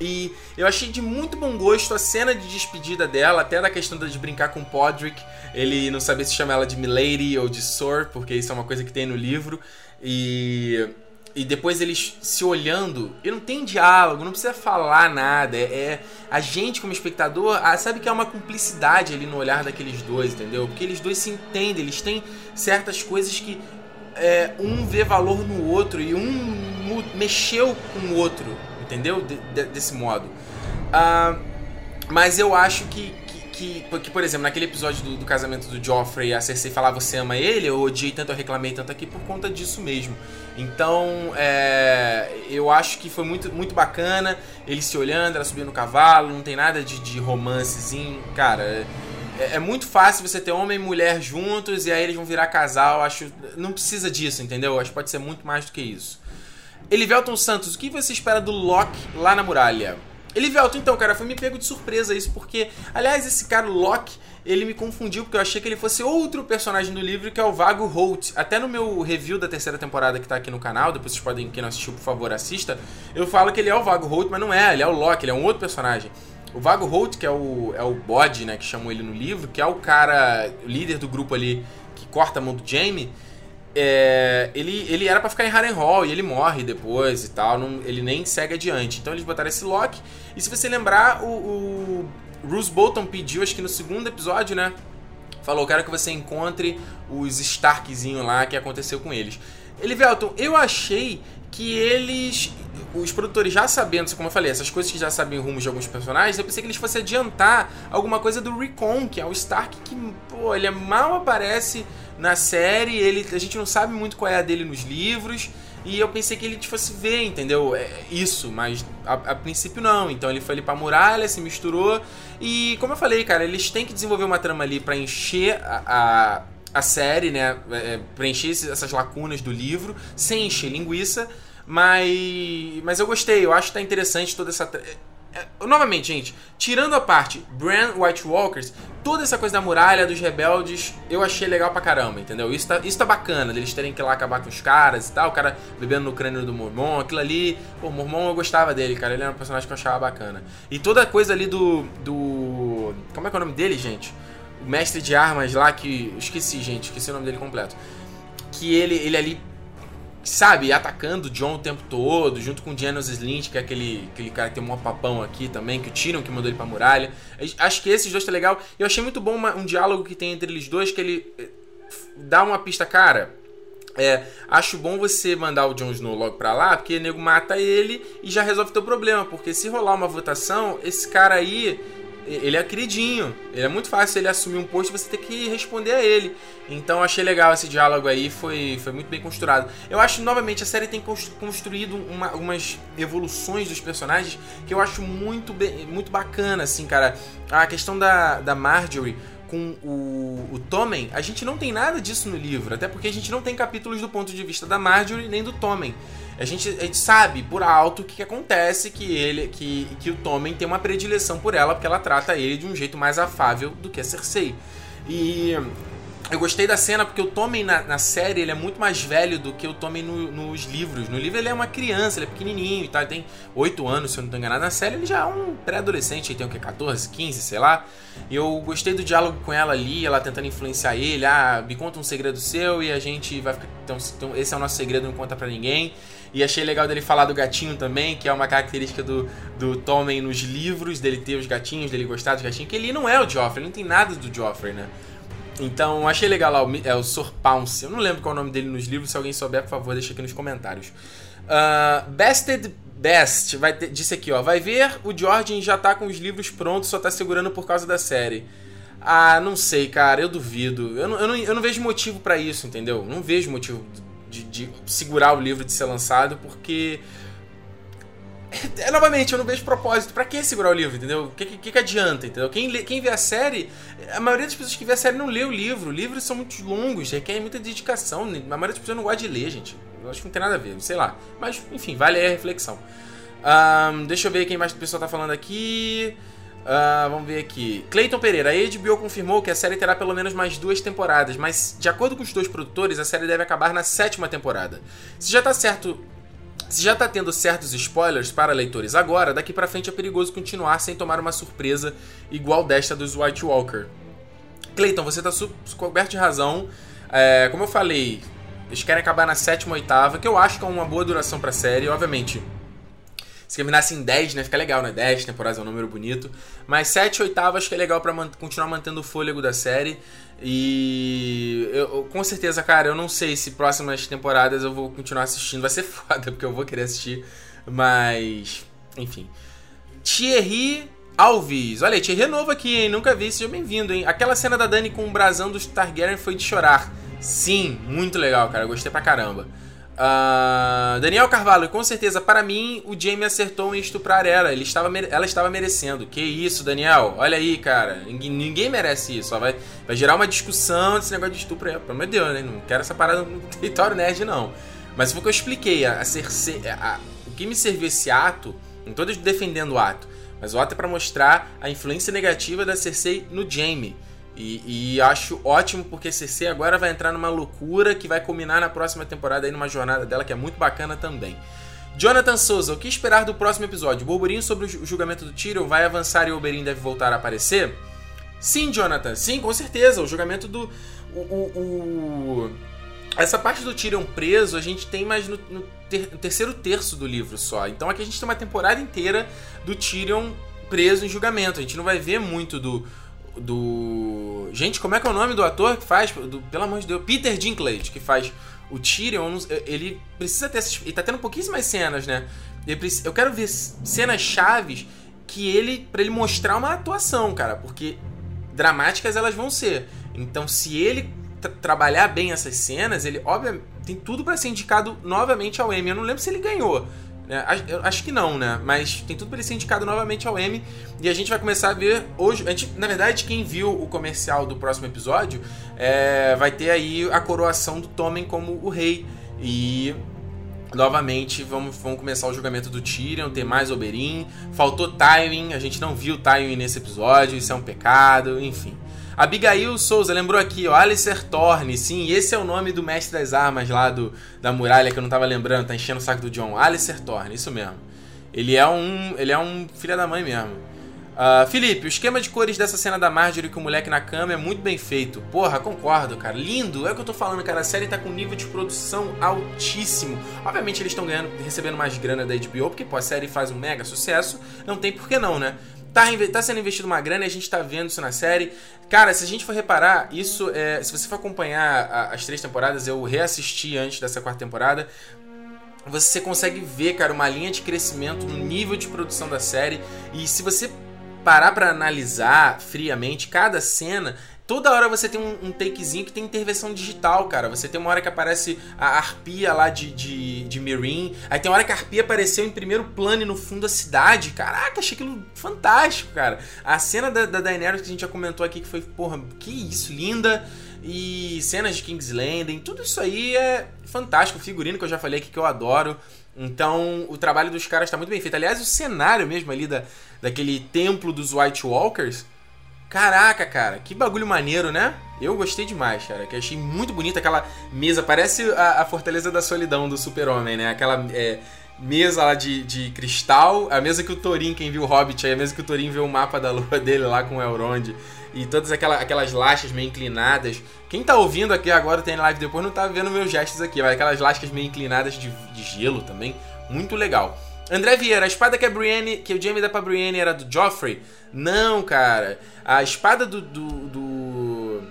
E eu achei de muito bom gosto a cena de despedida dela, até da questão de brincar com Podrick, ele não saber se chama ela de Milady ou de Sor, porque isso é uma coisa que tem no livro. E e depois eles se olhando, e não tem diálogo, não precisa falar nada. É, é a gente, como espectador, ah, sabe que há uma cumplicidade ali no olhar daqueles dois, entendeu? Porque eles dois se entendem, eles têm certas coisas que é, um vê valor no outro e um mexeu com o outro, entendeu? De, de, desse modo. Uh, mas eu acho que, que, que, por exemplo, naquele episódio do, do, casamento do Joffrey, a Cersei falar você ama ele, eu odiei tanto, eu reclamei tanto aqui por conta disso mesmo. Então, é, eu acho que foi muito, muito bacana, ele se olhando, ela subindo no cavalo, não tem nada de, de romancezinho, cara. É, é, muito fácil você ter homem e mulher juntos e aí eles vão virar casal, acho. Não precisa disso, entendeu? Acho que pode ser muito mais do que isso. Elivelton Santos, o que você espera do Loki lá na muralha? Elivelton, então, cara, foi me pego de surpresa isso, porque, aliás, esse cara, o Locke, ele me confundiu, porque eu achei que ele fosse outro personagem do livro, que é o Vago Holt. Até no meu review da terceira temporada que tá aqui no canal, depois vocês podem, quem não assistiu, por favor, assista, eu falo que ele é o Vago Holt, mas não é, ele é o Locke, ele é um outro personagem. O Vago Holt, que é o, é o bode, né, que chamam ele no livro, que é o cara, o líder do grupo ali, que corta a mão do Jamie, é, ele, ele era para ficar em Harrenhal e ele morre depois e tal, não, ele nem segue adiante. Então eles botaram esse Loki. E se você lembrar, o, o Bruce Bolton pediu, acho que no segundo episódio, né? Falou, quero que você encontre os Starkzinho lá que aconteceu com eles. Ele, Velton, eu achei que eles. Os produtores já sabendo, como eu falei, essas coisas que já sabem rumos de alguns personagens, eu pensei que eles fossem adiantar alguma coisa do Recon, que é o Stark que, pô, ele mal aparece na série, ele, a gente não sabe muito qual é a dele nos livros. E eu pensei que ele fosse ver, entendeu? É isso, mas a, a, princípio não. Então ele foi ali pra muralha, se misturou. E como eu falei, cara, eles têm que desenvolver uma trama ali para encher a, a, a, série, né? É, é preencher essas lacunas do livro, sem encher linguiça. Mas, mas eu gostei, eu acho que tá interessante toda essa. É, novamente, gente, tirando a parte Brand White Walkers, toda essa coisa da muralha, dos rebeldes, eu achei legal pra caramba, entendeu? Isso tá, isso tá bacana, deles terem que ir lá acabar com os caras e tal, o cara bebendo no crânio do Mormon, aquilo ali. Pô, o Mormon eu gostava dele, cara, ele era um personagem que eu achava bacana. E toda a coisa ali do. do. Como é que é o nome dele, gente? O mestre de armas lá que. Esqueci, gente, esqueci o nome dele completo. Que ele, ele ali sabe, atacando o John o tempo todo, junto com o Janos Slint, que é aquele, aquele cara que tem um papão aqui também, que o Tyrion que mandou ele pra muralha. Acho que esses dois tá legal. Eu achei muito bom uma, um diálogo que tem entre eles dois, que ele eh, dá uma pista, cara. É, acho bom você mandar o Jon Snow logo pra lá, porque o nego mata ele e já resolve teu problema. Porque se rolar uma votação, esse cara aí ele é queridinho. Ele é muito fácil ele assumir um posto e você ter que responder a ele. Então achei legal esse diálogo aí, foi, foi muito bem construído. Eu acho, novamente, a série tem construído uma, umas evoluções dos personagens que eu acho muito, muito bacana, assim, cara. A questão da, da Marjorie com o, o Tommen, a gente não tem nada disso no livro, até porque a gente não tem capítulos do ponto de vista da Marjorie nem do Tommen. A gente, a gente sabe por alto o que, que, acontece, que ele que, que o Tommen tem uma predileção por ela, porque ela trata ele de um jeito mais afável do que a Cersei. E eu gostei da cena porque o Tommen na, na, série ele é muito mais velho do que o Tommen no, nos livros. No livro ele é uma criança, ele é pequenininho e tal, ele tem 8 anos, se eu não estou enganado. Na série ele já é um pré-adolescente, ele tem o que, 14, 15, sei lá. E eu gostei do diálogo com ela ali, ela tentando influenciar ele. Ah, me conta um segredo seu e a gente vai ficar. Então, então esse é o nosso segredo, não conta para ninguém. E achei legal dele falar do gatinho também, que é uma característica do, do Tommen nos livros, dele ter os gatinhos, dele gostar dos gatinhos, que ele não é o Joffrey, ele não tem nada do Joffrey, né? Então, achei legal lá, o, é o Sor Pounce. Eu não lembro qual é o nome dele nos livros, se alguém souber, por favor, deixa aqui nos comentários. Uh, Bested Best vai ter, disse aqui, ó. Vai ver, o Jordan já tá com os livros prontos, só tá segurando por causa da série. Ah, não sei, cara, eu duvido. Eu não, eu não, eu não vejo motivo para isso, entendeu? Não vejo motivo de, de segurar o livro de ser lançado, porque é, novamente, eu não vejo propósito. Pra que segurar o livro, entendeu? O que, que, que, adianta, entendeu? Quem, lê, quem vê a série, a maioria das pessoas que vê a série não lê o livro. Livros são muito longos, requerem muita dedicação. A maioria das pessoas não gosta de ler, gente. Eu acho que não tem nada a ver, sei lá. Mas, enfim, vale a reflexão. Um, deixa eu ver quem mais o pessoal tá falando aqui. Uh, vamos ver aqui. Cleiton Pereira, a HBO confirmou que a série terá pelo menos mais duas temporadas, mas de acordo com os dois produtores, a série deve acabar na sétima temporada. Se já tá certo se já tá tendo certos spoilers para leitores agora, daqui para frente é perigoso continuar sem tomar uma surpresa igual desta dos White Walker. Clayton, você tá coberto de razão. É, como eu falei, eles querem acabar na sétima, oitava, que eu acho que é uma boa duração pra série, obviamente. Se terminasse em 10, né? Fica legal, né? 10 temporadas é um número bonito. Mas 7, 8 acho que é legal pra man continuar mantendo o fôlego da série. E eu, com certeza, cara, eu não sei se próximas temporadas eu vou continuar assistindo. Vai ser (laughs) foda, porque eu vou querer assistir. Mas, enfim. Thierry Alves. Olha Thierry é novo aqui, hein? Nunca vi, seja bem-vindo, hein? Aquela cena da Dani com o brasão dos Targaryen foi de chorar. Sim, muito legal, cara. Gostei pra caramba. Uh, Daniel Carvalho, com certeza, para mim, o Jamie acertou em estuprar ela. Ele estava, ela estava merecendo. Que isso, Daniel? Olha aí, cara. Ninguém, ninguém merece isso. Vai, vai gerar uma discussão desse negócio de estupro. Pelo amor de Deus, né? Não quero essa parada no (laughs) território nerd, não. Mas foi o que eu expliquei. A, a, a, a, o que me serviu esse ato, não estou defendendo o ato, mas o ato é para mostrar a influência negativa da Cersei no Jamie. E, e, acho ótimo porque Cersei agora vai entrar numa loucura que vai culminar na próxima temporada aí numa jornada dela que é muito bacana também. Jonathan Souza, o que esperar do próximo episódio? O burburinho sobre o julgamento do Tyrion vai avançar e o Oberyn deve voltar a aparecer? Sim, Jonathan, sim, com certeza. O julgamento do. O, o, o... Essa parte do Tyrion preso a gente tem mais no, no, ter, no terceiro terço do livro só. Então aqui a gente tem uma temporada inteira do Tyrion preso em julgamento. A gente não vai ver muito do, do. Gente, como é que é o nome do ator que faz? Do, pelo amor de Deus, Peter Dinklage, que faz o Tyrion. Ele precisa ter. Ele tá tendo pouquíssimas cenas, né? Eu quero ver cenas chaves que ele. para ele mostrar uma atuação, cara. Porque dramáticas elas vão ser. Então, se ele trabalhar bem essas cenas, ele, obviamente, tem tudo para ser indicado novamente ao Emmy. Eu não lembro se ele ganhou. Né? Acho que não, né? Mas tem tudo para ele ser indicado novamente ao Emmy. E a gente vai começar a ver hoje. A gente, na verdade, quem viu o comercial do próximo episódio é, vai ter aí a coroação do Tommen como o rei. E novamente vamos, vamos começar o julgamento do Tyrion, ter mais Oberyn. Faltou Tywin, a gente não viu Tywin nesse episódio, isso é um pecado, enfim. Abigail Souza lembrou aqui, ó, Alistair Thorne, sim, esse é o nome do mestre das armas lá do, da muralha que eu não tava lembrando, tá enchendo o saco do John. Alistair Thorne, isso mesmo. Ele é um, ele é um filho da mãe mesmo. Uh, Felipe, o esquema de cores dessa cena da Marjorie com o moleque na cama é muito bem feito. Porra, concordo, cara. Lindo, é o que eu tô falando, cara. A série tá com nível de produção altíssimo. Obviamente eles estão ganhando, recebendo mais grana da HBO, porque pô, a série faz um mega sucesso. Não tem por que não, né? Tá, tá sendo investido uma grana e a gente tá vendo isso na série. Cara, se a gente for reparar, isso é. Se você for acompanhar a, as três temporadas, eu reassisti antes dessa quarta temporada. Você consegue ver, cara, uma linha de crescimento no nível de produção da série. E se você parar para analisar friamente cada cena, Toda hora você tem um, um, takezinho que tem intervenção digital, cara. Você tem uma hora que aparece a arpia lá de, de, de Mirin. Aí tem uma hora que a arpia apareceu em primeiro plano e no fundo da cidade. Caraca, achei aquilo fantástico, cara. A cena da, da Daenerys que a gente já comentou aqui, que foi, porra, que isso, linda. E cenas de King's Landing, tudo isso aí é fantástico. Figurino que eu já falei aqui que eu adoro. Então, o trabalho dos caras está muito bem feito. Aliás, o cenário mesmo ali da, daquele templo dos White Walkers Caraca, cara, que bagulho maneiro, né? Eu gostei demais, cara. Que achei muito bonita aquela mesa. Parece a, a Fortaleza da Solidão do Super-Homem, né? Aquela é, mesa lá de, de cristal. A mesa que o Thorin, quem viu o Hobbit aí, a mesa que o Thorin vê o mapa da lua (laughs) dele lá com o Elrond. E todas aquela, aquelas lascas meio inclinadas. Quem tá ouvindo aqui agora, tem live depois, não tá vendo meus gestos aqui. Mas aquelas lascas meio inclinadas de, de gelo também. Muito legal. André Vieira, a espada que a Brienne, que o Jaime dá pra Brienne era do Joffrey? Não, cara. A espada do, do, do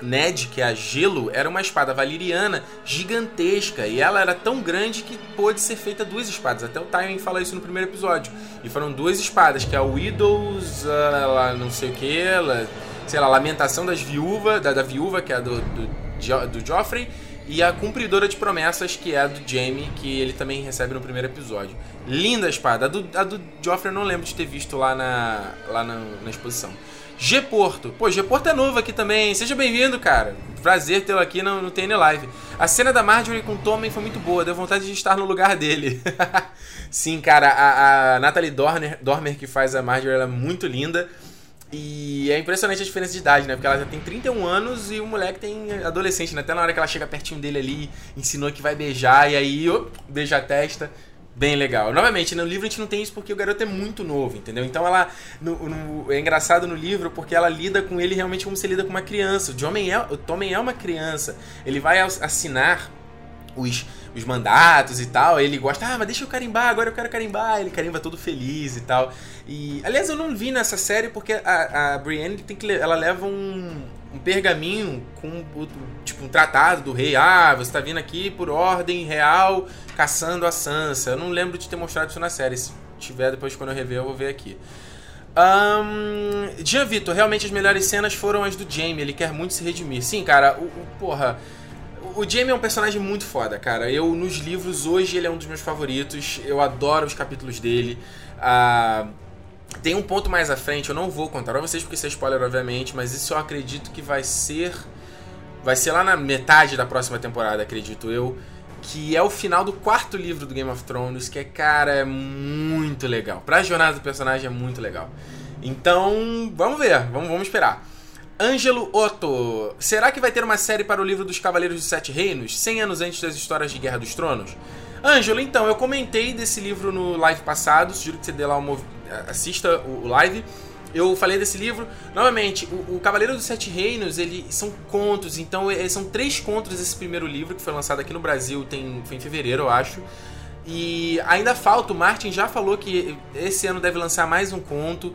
Ned, que é a Gelo, era uma espada valiriana gigantesca. E ela era tão grande que pôde ser feita duas espadas. Até o Tywin fala isso no primeiro episódio. E foram duas espadas, que é a Widows, uh, não sei o que, ela, sei lá, Lamentação das Viúvas, da, da Viúva, que é a do, do, do Joffrey e a Cumpridora de Promessas, que é a do Jamie, que ele também recebe no primeiro episódio. Linda a espada. A do, a do Joffrey eu não lembro de ter visto lá na, lá na, na exposição. G Porto. Pô, G Porto é novo aqui também. Seja bem-vindo, cara. Prazer tê-lo aqui no, no TN Live. A cena da Marjorie com o Tommen foi muito boa. Deu vontade de estar no lugar dele. (laughs) Sim, cara. A, a Natalie Dormer, Dormer, que faz a Marjorie, ela é muito linda. E é impressionante a diferença de idade, né? Porque ela já tem 31 anos e o moleque tem adolescente, né? Até na hora que ela chega pertinho dele ali, ensinou que vai beijar, e aí, op, beija a testa. Bem legal. Novamente, no livro a gente não tem isso porque o garoto é muito novo, entendeu? Então ela. No, no, é engraçado no livro porque ela lida com ele realmente como se lida com uma criança. O Tommen é, o Tommen é uma criança. Ele vai assinar os, os mandatos e tal. Ele gosta, ah, mas deixa eu carimbar, agora eu quero carimbar. Ele carimba todo feliz e tal. E, aliás, eu não vi nessa série porque a, a Brienne tem que, ela leva um, um pergaminho com tipo um tratado do rei. Ah, você tá vindo aqui por ordem real caçando a Sansa. Eu não lembro de ter mostrado isso na série. Se tiver depois quando eu rever, eu vou ver aqui. Um, Jean Vitor, realmente as melhores cenas foram as do Jamie. Ele quer muito se redimir. Sim, cara, o, o porra. O Jamie é um personagem muito foda, cara. Eu, nos livros, hoje ele é um dos meus favoritos. Eu adoro os capítulos dele. Uh, tem um ponto mais à frente, eu não vou contar pra vocês porque isso é spoiler, obviamente, mas isso eu acredito que vai ser. Vai ser lá na metade da próxima temporada, acredito eu. Que é o final do quarto livro do Game of Thrones, que é, cara, é muito legal. Pra jornada do personagem é muito legal. Então, vamos ver, vamos, vamos esperar. Ângelo Otto, será que vai ter uma série para o livro dos Cavaleiros dos Sete Reinos, 100 anos antes das histórias de Guerra dos Tronos? Ângelo, então, eu comentei desse livro no live passado, sugiro que você dê lá uma, assista o live. Eu falei desse livro. Novamente, o, o Cavaleiro dos Sete Reinos, ele são contos, então é, são três contos esse primeiro livro, que foi lançado aqui no Brasil, tem, foi em fevereiro, eu acho. E ainda falta, o Martin já falou que esse ano deve lançar mais um conto.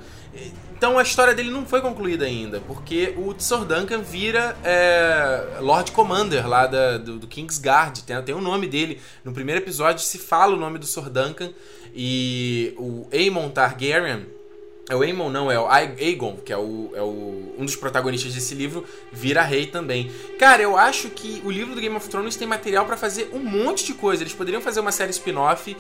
Então a história dele não foi concluída ainda, porque o Tsor Duncan vira é, Lord Commander lá da, do, do Kingsguard, tem, o nome dele. No primeiro episódio se fala o nome do Tsor Duncan e o Aemon Targaryen, é o Aemon não, é o Aegon, que é, o, é o, um dos protagonistas desse livro, vira rei também. Cara, eu acho que o livro do Game of Thrones tem material para fazer um monte de coisa. Eles poderiam fazer uma série spin-off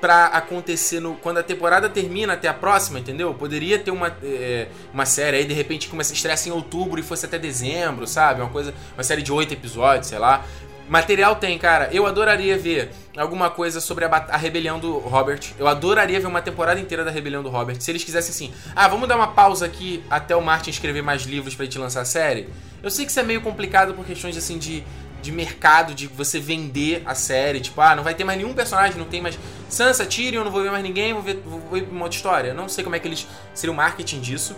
pra acontecer no, quando a temporada termina até a próxima, entendeu? Poderia ter uma, é, uma série aí, de repente, começa a em outubro e fosse até dezembro, sabe? Uma coisa, uma série de oito episódios, sei lá. Material tem, cara. Eu adoraria ver alguma coisa sobre a, a, rebelião do Robert. Eu adoraria ver uma temporada inteira da rebelião do Robert. Se eles quisessem assim, ah, vamos dar uma pausa aqui até o Martin escrever mais livros pra gente lançar a série. Eu sei que isso é meio complicado por questões assim de, de mercado, de você vender a série. Tipo, ah, não vai ter mais nenhum personagem, não tem mais Sansa, Tyrion, não vou ver mais ninguém, vou ver, vou ver história. Não sei como é que eles. Seria o marketing disso.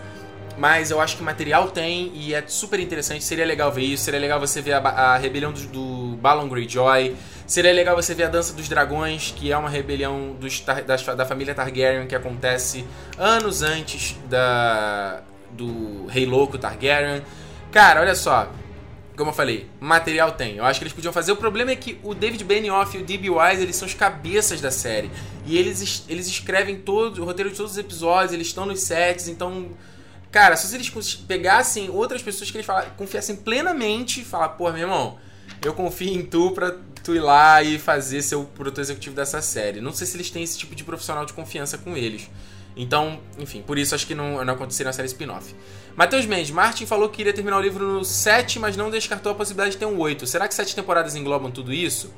Mas eu acho que material tem e é super interessante. Seria legal ver isso. Seria legal você ver a, a rebelião do, do Balon Greyjoy. Seria legal você ver a Dança dos Dragões, que é uma rebelião dos, da, da família Targaryen que acontece anos antes da, do Rei Louco Targaryen. Cara, olha só. Como eu falei, material tem. Eu acho que eles podiam fazer. O problema é que o David Benioff e o D.B. Wise, eles são os cabeças da série. E eles, eles escrevem todo, o roteiro de todos os episódios, eles estão nos sets, então Cara, se eles pegassem outras pessoas que eles falassem, confiassem plenamente e falar, pô, meu irmão, eu confio em tu pra tu ir lá e fazer ser o produtor executivo dessa série. Não sei se eles têm esse tipo de profissional de confiança com eles. Então, enfim, por isso acho que não, não aconteceria na série spin-off. Matheus Mendes, Martin falou que iria terminar o livro no 7, mas não descartou a possibilidade de ter um 8. Será que sete temporadas englobam tudo isso?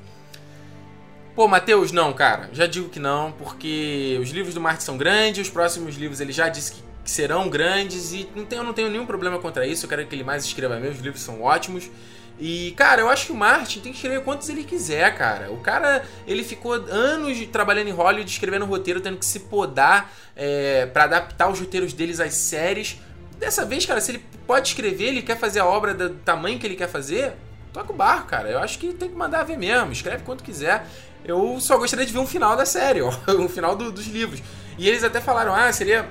Pô, Matheus, não, cara. Já digo que não, porque os livros do Martin são grandes, os próximos livros ele já disse que serão grandes e não tenho, não tenho nenhum problema contra isso. Eu quero que ele mais escreva mesmo, os livros são ótimos. E, cara, eu acho que o Martin tem que escrever quantos ele quiser, cara. O cara, ele ficou anos trabalhando em Hollywood, escrevendo roteiro, tendo que se podar é, para adaptar os roteiros deles às séries. Dessa vez, cara, se ele pode escrever, ele quer fazer a obra do tamanho que ele quer fazer, toca o barco, cara. Eu acho que tem que mandar ver mesmo, escreve quanto quiser. Eu só gostaria de ver um final da série, ó, (laughs) um final do, dos livros. E eles até falaram, ah, seria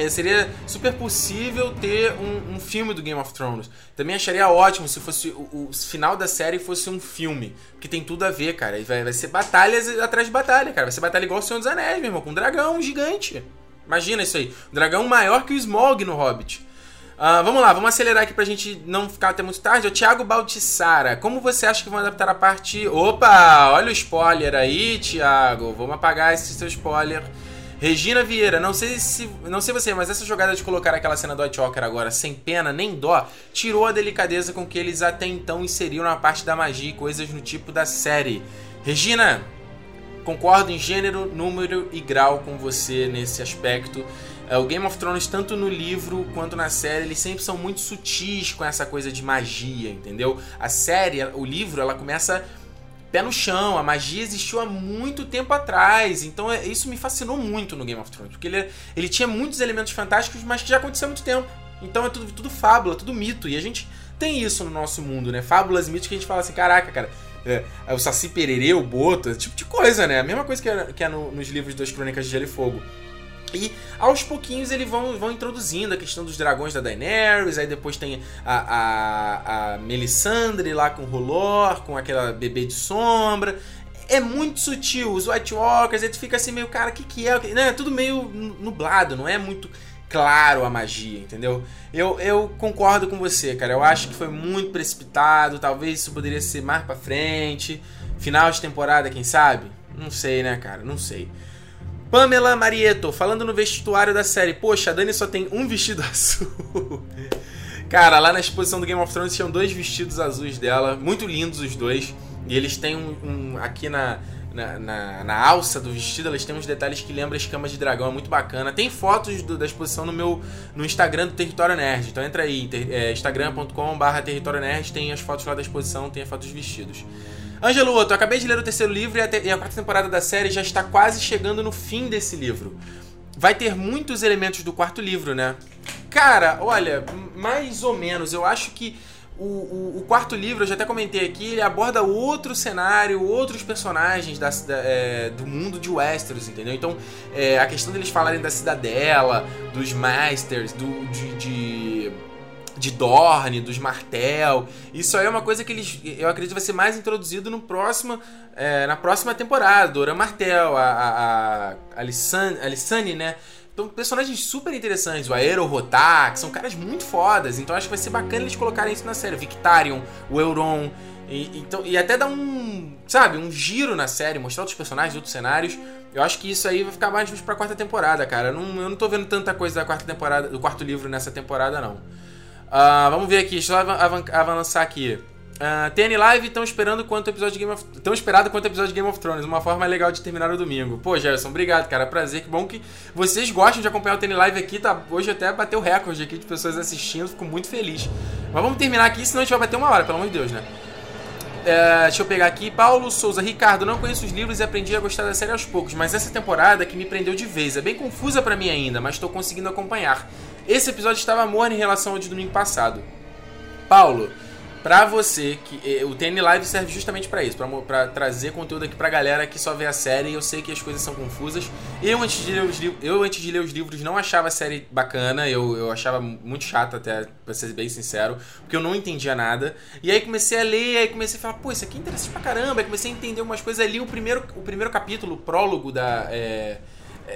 é, seria super possível ter um, um, filme do Game of Thrones. Também acharia ótimo se fosse o, o, final da série fosse um filme. Que tem tudo a ver, cara. E vai, vai ser batalhas atrás de batalha, cara. Vai ser batalha igual o Senhor dos Anéis, meu irmão, com um dragão gigante. Imagina isso aí. Um dragão maior que o Smog no Hobbit. Uh, vamos lá, vamos acelerar aqui pra gente não ficar até muito tarde. O Thiago Baltissara, como você acha que vão adaptar a parte. Opa! Olha o spoiler aí, Thiago. Vamos apagar esse seu spoiler. Regina Vieira, não sei se não sei você, mas essa jogada de colocar aquela cena do White Walker agora sem pena nem dó, tirou a delicadeza com que eles até então inseriram na parte da magia e coisas no tipo da série. Regina, concordo em gênero, número e grau com você nesse aspecto. É, o Game of Thrones, tanto no livro quanto na série, eles sempre são muito sutis com essa coisa de magia, entendeu? A série, o livro, ela começa pé no chão, a magia existiu há muito tempo atrás. Então é, isso me fascinou muito no Game of Thrones, porque ele, ele tinha muitos elementos fantásticos, mas que já aconteceu há muito tempo. Então é tudo, tudo fábula, tudo mito. E a gente tem isso no nosso mundo, né? Fábulas mitos que a gente fala assim, caraca, cara, é, é, o Saci Pererê, o Boto, esse tipo de coisa, né? A mesma coisa que é, que é no, nos livros das Crônicas de Gelo e Fogo. E aos pouquinhos eles vão, vão introduzindo a questão dos dragões da Daenerys, aí depois tem a, a, a Melisandre lá com o Rolor, com aquela bebê de sombra. É muito sutil, os White Walkers, aí tu fica assim meio, cara, o que que é? É tudo meio nublado, não é muito claro a magia, entendeu? Eu, eu concordo com você, cara. Eu acho que foi muito precipitado. Talvez isso poderia ser mais pra frente. Final de temporada, quem sabe? Não sei, né, cara? Não sei. Pamela Marieto, falando no vestuário da série. Poxa, a Dani só tem um vestido (laughs) azul. cara, lá na exposição do Game of Thrones tinham dois vestidos azuis dela. Muito lindos os dois. E eles têm um, um aqui na, na, na, na, alça do vestido, elas têm uns detalhes que lembram escamas de dragão, é muito bacana. Tem fotos do, da exposição no meu no Instagram do Território Nerd, então entra aí, ter, é, instagram.com.br Território Nerd, tem as fotos lá da exposição, tem as fotos dos vestidos. Ângelo Otto, acabei de ler o terceiro livro e a, te, e a quarta temporada da série já está quase chegando no fim desse livro. Vai ter muitos elementos do quarto livro, né? Cara, olha, mais ou menos. Eu acho que o, o, o, quarto livro, eu já até comentei aqui, ele aborda outro cenário, outros personagens da, da, é, do mundo de Westeros, entendeu? Então, é, a questão deles falarem da cidadela, dos Masters, do, de, de, de Dorne, dos Martel, isso aí é uma coisa que eles, eu acredito vai ser mais introduzido no próximo, é, na próxima temporada. Dora Martel, a, a, a Alissane, Alissane, né? Então, personagens super interessantes. O Aero Rotar, que são caras muito fodas. Então, acho que vai ser bacana eles colocarem isso na série. Victarion, o Euron. E, então, e até dar um, sabe, um giro na série, mostrar outros personagens, outros cenários. Eu acho que isso aí vai ficar mais pra quarta temporada, cara. Eu não, eu não tô vendo tanta coisa da quarta temporada, do quarto livro nessa temporada, não. Uh, vamos ver aqui, deixa eu avançar aqui. Uh, TN Live estão esperando quanto episódio de Game of Tão esperado quanto episódio de Game of Thrones. Uma forma legal de terminar o domingo. Pô, Gerson, obrigado, cara. Prazer, que bom que vocês gostam de acompanhar o TN Live aqui. Tá, hoje até bateu recorde aqui de pessoas assistindo. Fico muito feliz. Mas vamos terminar aqui, senão a gente vai bater uma hora, pelo amor de Deus, né? É, deixa eu pegar aqui. Paulo Souza. Ricardo, não conheço os livros e aprendi a gostar da série aos poucos, mas essa temporada que me prendeu de vez. É bem confusa para mim ainda, mas estou conseguindo acompanhar. Esse episódio estava morno em relação ao de domingo passado. Paulo pra você que o TN Live serve justamente para isso, para trazer conteúdo aqui pra galera que só vê a série. Eu sei que as coisas são confusas. Eu antes de ler os, eu, antes de ler os livros não achava a série bacana, eu, eu achava muito chata até, pra ser bem sincero, porque eu não entendia nada. E aí comecei a ler, aí comecei a falar, pô, isso aqui é interessante pra caramba. Aí comecei a entender algumas coisas ali. O primeiro, o primeiro capítulo, o prólogo da. É,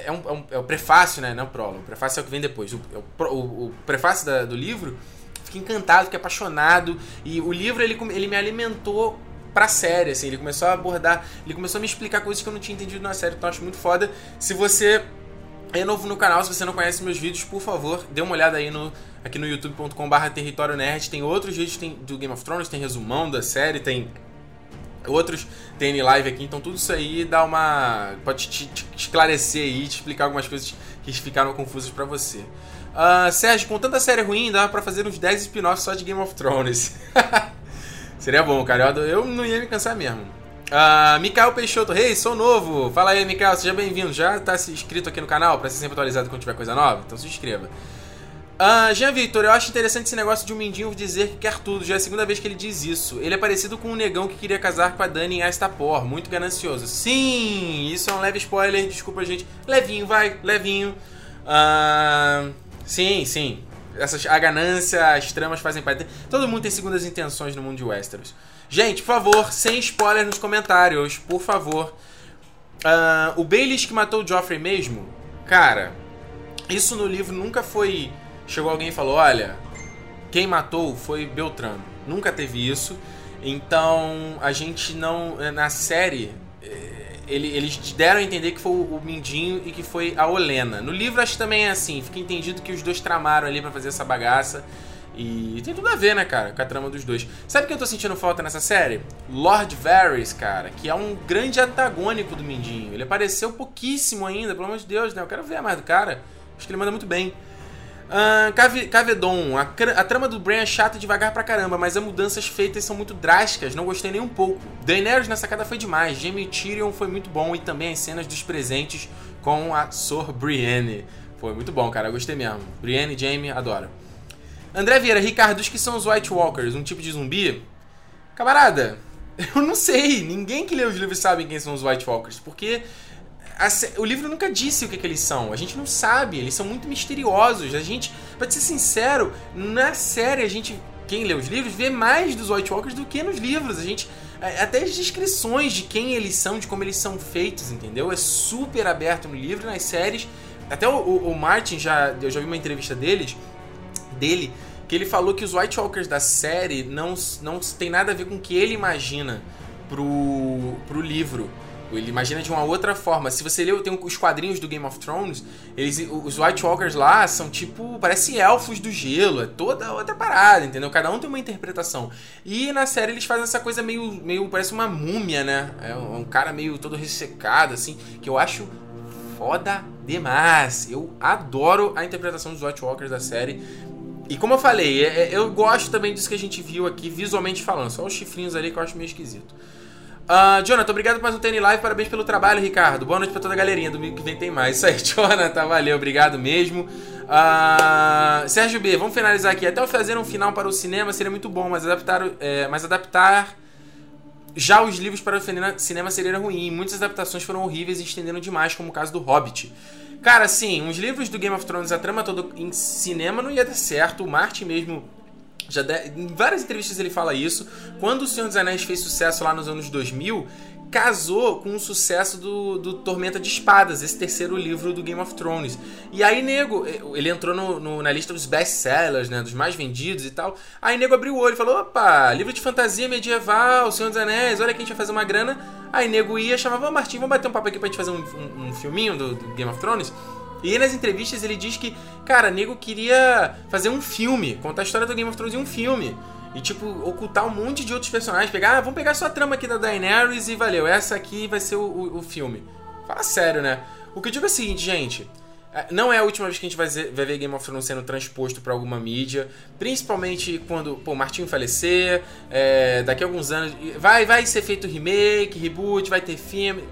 é, um, é, um, é o prefácio, né? Não o prólogo. O prefácio é o que vem depois. O, é o, o prefácio da, do livro fiquei encantado, fiquei apaixonado. E o livro, ele, ele me alimentou pra série, assim. Ele começou a abordar, ele começou a me explicar coisas que eu não tinha entendido na série, então eu acho muito foda. Se você é novo no canal, se você não conhece meus vídeos, por favor, dê uma olhada aí no, aqui no youtube.com.br Território Nerd. Tem outros vídeos tem, do Game of Thrones, tem resumão da série, tem outros TN Live aqui, então tudo isso aí dá uma. pode te, te esclarecer aí, te explicar algumas coisas que ficaram confusas para você. Uh, Sérgio, com tanta série ruim, dá pra fazer uns 10 spin-offs só de Game of Thrones. (laughs) Seria bom, cara. Eu, não ia me cansar mesmo. Uh, Mikael Peixoto, hey, sou novo. Fala aí, Mikael, seja bem-vindo. Já tá inscrito aqui no canal pra ser sempre atualizado quando tiver coisa nova? Então se inscreva. Uh, Jean Victor, eu acho interessante esse negócio de um Mindinho dizer que quer tudo. Já é a segunda vez que ele diz isso. Ele é parecido com um negão que queria casar com a Dani em Astapor. Muito ganancioso. Sim, isso é um leve spoiler. Desculpa, gente. Levinho, vai, levinho. Uh, Sim, sim. Essas, a ganância, as tramas fazem parte. Todo mundo tem segundas intenções no mundo de Westeros. Gente, por favor, sem spoiler nos comentários, por favor. Uh, o Baelish que matou o Joffrey mesmo, cara, isso no livro nunca foi. Chegou alguém e falou: olha, quem matou foi Beltrano. Nunca teve isso. Então a gente não. Na série, ele, eles deram a entender que foi o Mindinho e que foi a Olena. No livro acho que também é assim, fica entendido que os dois tramaram ali para fazer essa bagaça. E tem tudo a ver, né, cara, com a trama dos dois. Sabe o que eu tô sentindo falta nessa série? Lord Varys, cara, que é um grande antagônico do Mindinho. Ele apareceu pouquíssimo ainda, pelo amor de Deus, né? Eu quero ver mais do cara. Acho que ele manda muito bem. Uh, Cavedon, a, a, trama do Bran é chata devagar pra caramba, mas as mudanças feitas são muito drásticas, não gostei nem um pouco. Daenerys na sacada foi demais, Jaime Tyrion foi muito bom e também as cenas dos presentes com a Sor Brienne. Foi muito bom, cara, gostei mesmo. Brienne, Jaime, adoro. André Vieira, Ricardo, os que são os White Walkers, um tipo de zumbi? Camarada, (laughs) Eu não sei. Ninguém que lê os livros sabe quem são os White Walkers, porque o livro nunca disse o que, que, eles são. A gente não sabe. Eles são muito misteriosos. A gente, pra ser sincero, na série a gente, quem lê os livros, vê mais dos White Walkers do que nos livros. A gente até as descrições de quem eles são, de como eles são feitos, entendeu? É super aberto no livro, nas séries. Até o, o, o Martin já, eu já vi uma entrevista deles, dele que ele falou que os White Walkers da série não, não tem nada a ver com o que ele imagina pro, pro livro. Ele imagina de uma outra forma. Se você lê tem os quadrinhos do Game of Thrones, eles, os White Walkers lá são tipo, parece elfos do gelo, é toda outra parada, entendeu? Cada um tem uma interpretação. E na série eles fazem essa coisa meio, meio parece uma múmia, né? É um, um cara meio todo ressecado assim, que eu acho foda demais. Eu adoro a interpretação dos White Walkers da série. E como eu falei, é, é, eu gosto também disso que a gente viu aqui visualmente falando. Só os chifrinhos ali que eu acho meio esquisito. Uh, Jonathan, obrigado por mais um TN Live. Parabéns pelo trabalho, Ricardo. Boa noite pra toda a galerinha. Domingo que vem tem mais. (laughs) Isso aí, Jonathan. Valeu, obrigado mesmo. Uh, Sérgio B, vamos finalizar aqui. Até fazer um final para o cinema seria muito bom, mas adaptar, é, mas adaptar já os livros para o cinema seria ruim. Muitas adaptações foram horríveis e estenderam demais, como o caso do Hobbit. Cara, sim, os livros do Game of Thrones, a trama toda em cinema não ia dar certo. O Martin mesmo. Já de... Em várias entrevistas ele fala isso. Quando O Senhor dos Anéis fez sucesso lá nos anos 2000, casou com o sucesso do, do Tormenta de Espadas, esse terceiro livro do Game of Thrones. E aí, nego, ele entrou no, no, na lista dos best-sellers, né, dos mais vendidos e tal. Aí, nego abriu o olho e falou: opa, livro de fantasia medieval, Senhor dos Anéis, olha que a gente vai fazer uma grana. Aí, nego ia, chamava, Martim, vamos bater um papo aqui pra gente fazer um, um, um filminho do, do Game of Thrones? E nas entrevistas ele diz que, cara, nego queria fazer um filme, contar a história do Game of Thrones em um filme. E, tipo, ocultar um monte de outros personagens. Pegar, ah, vamos pegar sua trama aqui da Daenerys e valeu. Essa aqui vai ser o, o, o filme. Fala sério, né? O que eu digo é o seguinte, gente. É, não é a última vez que a gente vai ver, Game of Thrones sendo transposto para alguma mídia. Principalmente quando pô, Martinho falecer. É, daqui a alguns anos. Vai, vai ser feito remake, reboot, vai ter filme.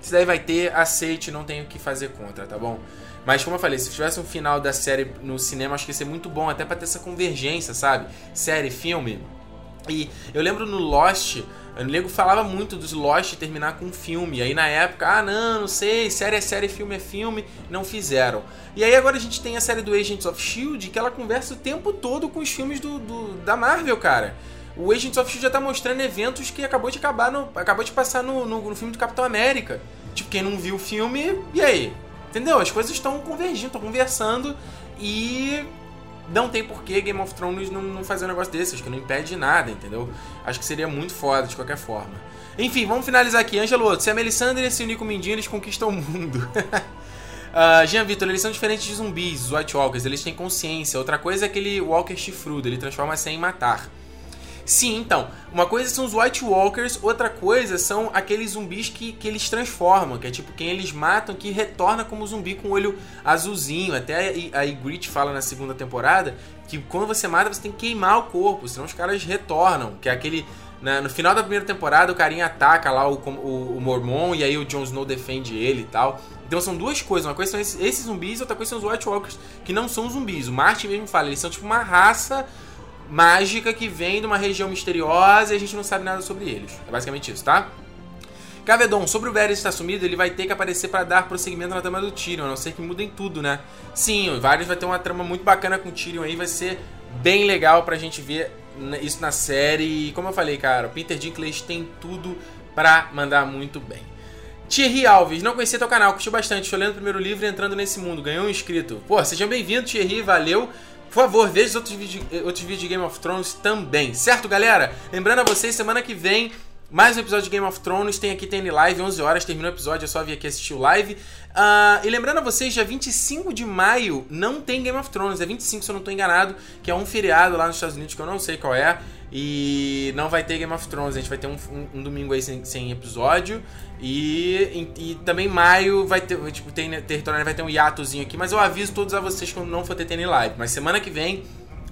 Isso daí vai ter, aceite, não tenho o que fazer contra, tá bom? Mas como eu falei, se tivesse um final da série no cinema, acho que ia ser muito bom, até pra ter essa convergência, sabe? Série, filme. E eu lembro no Lost, o nego falava muito dos Lost terminar com um filme. Aí na época, ah não, não sei, série é série, filme é filme, não fizeram. E aí agora a gente tem a série do Agents of Shield, que ela conversa o tempo todo com os filmes do, do da Marvel, cara. O Agents of Shield já tá mostrando eventos que acabou de acabar no. Acabou de passar no, no, no filme do Capitão América. Tipo, quem não viu o filme, e aí? Entendeu? As coisas estão convergindo, estão conversando e não tem porquê Game of Thrones não, não fazer um negócio desse, acho que não impede nada, entendeu? Acho que seria muito foda de qualquer forma. Enfim, vamos finalizar aqui. Angelo, se a Melisandre se unir com o Mindinho, eles conquistam o mundo. uh, (laughs) Jean Vitor, eles são diferentes de zumbis, os White Walkers, eles têm consciência. Outra coisa é aquele Walker chifrudo, ele transforma-se em matar. Sim, então. Uma coisa são os White Walkers, outra coisa são aqueles zumbis que, que eles transformam, que é tipo quem eles matam que retorna como zumbi com o olho azulzinho. Até a Ygritte fala na segunda temporada que quando você mata você tem que queimar o corpo, senão os caras retornam. Que é aquele. No final da primeira temporada o carinha ataca lá o, o, o Mormon e aí o Jon Snow defende ele e tal. Então são duas coisas. Uma coisa são esses, esses zumbis, outra coisa são os White Walkers, que não são zumbis. O Martin mesmo fala, eles são tipo uma raça mágica que vem de uma região misteriosa e a gente não sabe nada sobre eles. É basicamente isso, tá? Cavedon, sobre o Varys estar sumido, ele vai ter que aparecer para dar prosseguimento na trama do Tyrion, a não ser que mudem tudo, né? Sim, o Varys vai ter uma trama muito bacana com o Tyrion aí, vai ser bem legal pra gente ver isso na série. E como eu falei, cara, o Peter Dinklage tem tudo para mandar muito bem. Thierry Alves, não conhecia teu canal, curtiu bastante, estou lendo o primeiro livro e entrando nesse mundo, ganhou um inscrito. Pô, sejam bem-vindos, Thierry, valeu. Por favor, veja outros vídeos, outros vídeos de Game of Thrones também, certo, galera? Lembrando a vocês, semana que vem, mais um episódio de Game of Thrones. Tem aqui TN Live, 11 horas, terminou o episódio, é só vir aqui assistir o live. Uh, e lembrando a vocês, dia 25 de maio não tem Game of Thrones, é 25 se eu não estou enganado, que é um feriado lá nos Estados Unidos que eu não sei qual é. E não vai ter Game of Thrones, a gente vai ter um, um, um domingo aí sem, sem episódio. E, e, e, também maio vai ter, tipo, tem território vai ter um hiatozinho aqui, mas eu aviso todos a vocês quando não for ter TN Live. Mas semana que vem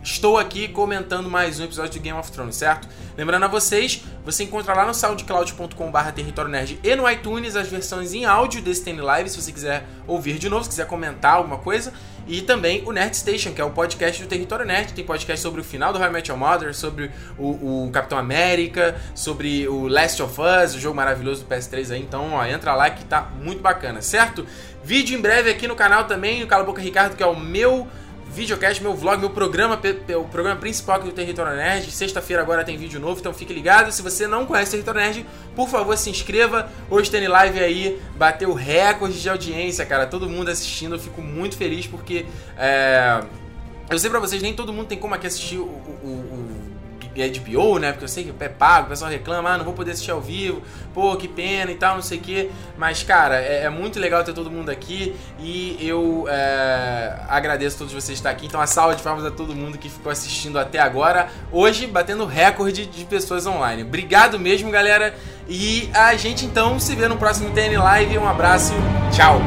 estou aqui comentando mais um episódio de Game of Thrones, certo? Lembrando a vocês, você encontra lá no soundcloud.com.br Território Nerd e no iTunes as versões em áudio desse TN Live, se você quiser ouvir de novo, se quiser comentar alguma coisa. E também o Nerd Station, que é o podcast do Território Nerd. Tem podcast sobre o final do High Met Your Mother, sobre o, o, Capitão América, sobre o Last of Us, o jogo maravilhoso do PS3 aí. Então, ó, entra lá que tá muito bacana, certo? Vídeo em breve aqui no canal também, no Cala Boca Ricardo, que é o meu videocast, meu vlog, meu programa, o programa principal aqui do Território Nerd. Sexta-feira agora tem vídeo novo, então fique ligado. Se você não conhece o Território Nerd, por favor se inscreva. Hoje tem live aí, bateu recorde de audiência, cara. Todo mundo assistindo, eu fico muito feliz porque. É... Eu sei pra vocês, nem todo mundo tem como aqui assistir o, o, o HBO, né? Porque eu sei que é pago, o pessoal reclama, ah, não vou poder assistir ao vivo, pô, que pena e tal, não sei o quê. Mas, cara, é, é, muito legal ter todo mundo aqui e eu é, agradeço a todos vocês estar aqui. Então, a salva de palmas a todo mundo que ficou assistindo até agora. Hoje, batendo recorde de pessoas online. Obrigado mesmo, galera. E a gente então se vê no próximo TN Live. Um abraço, tchau!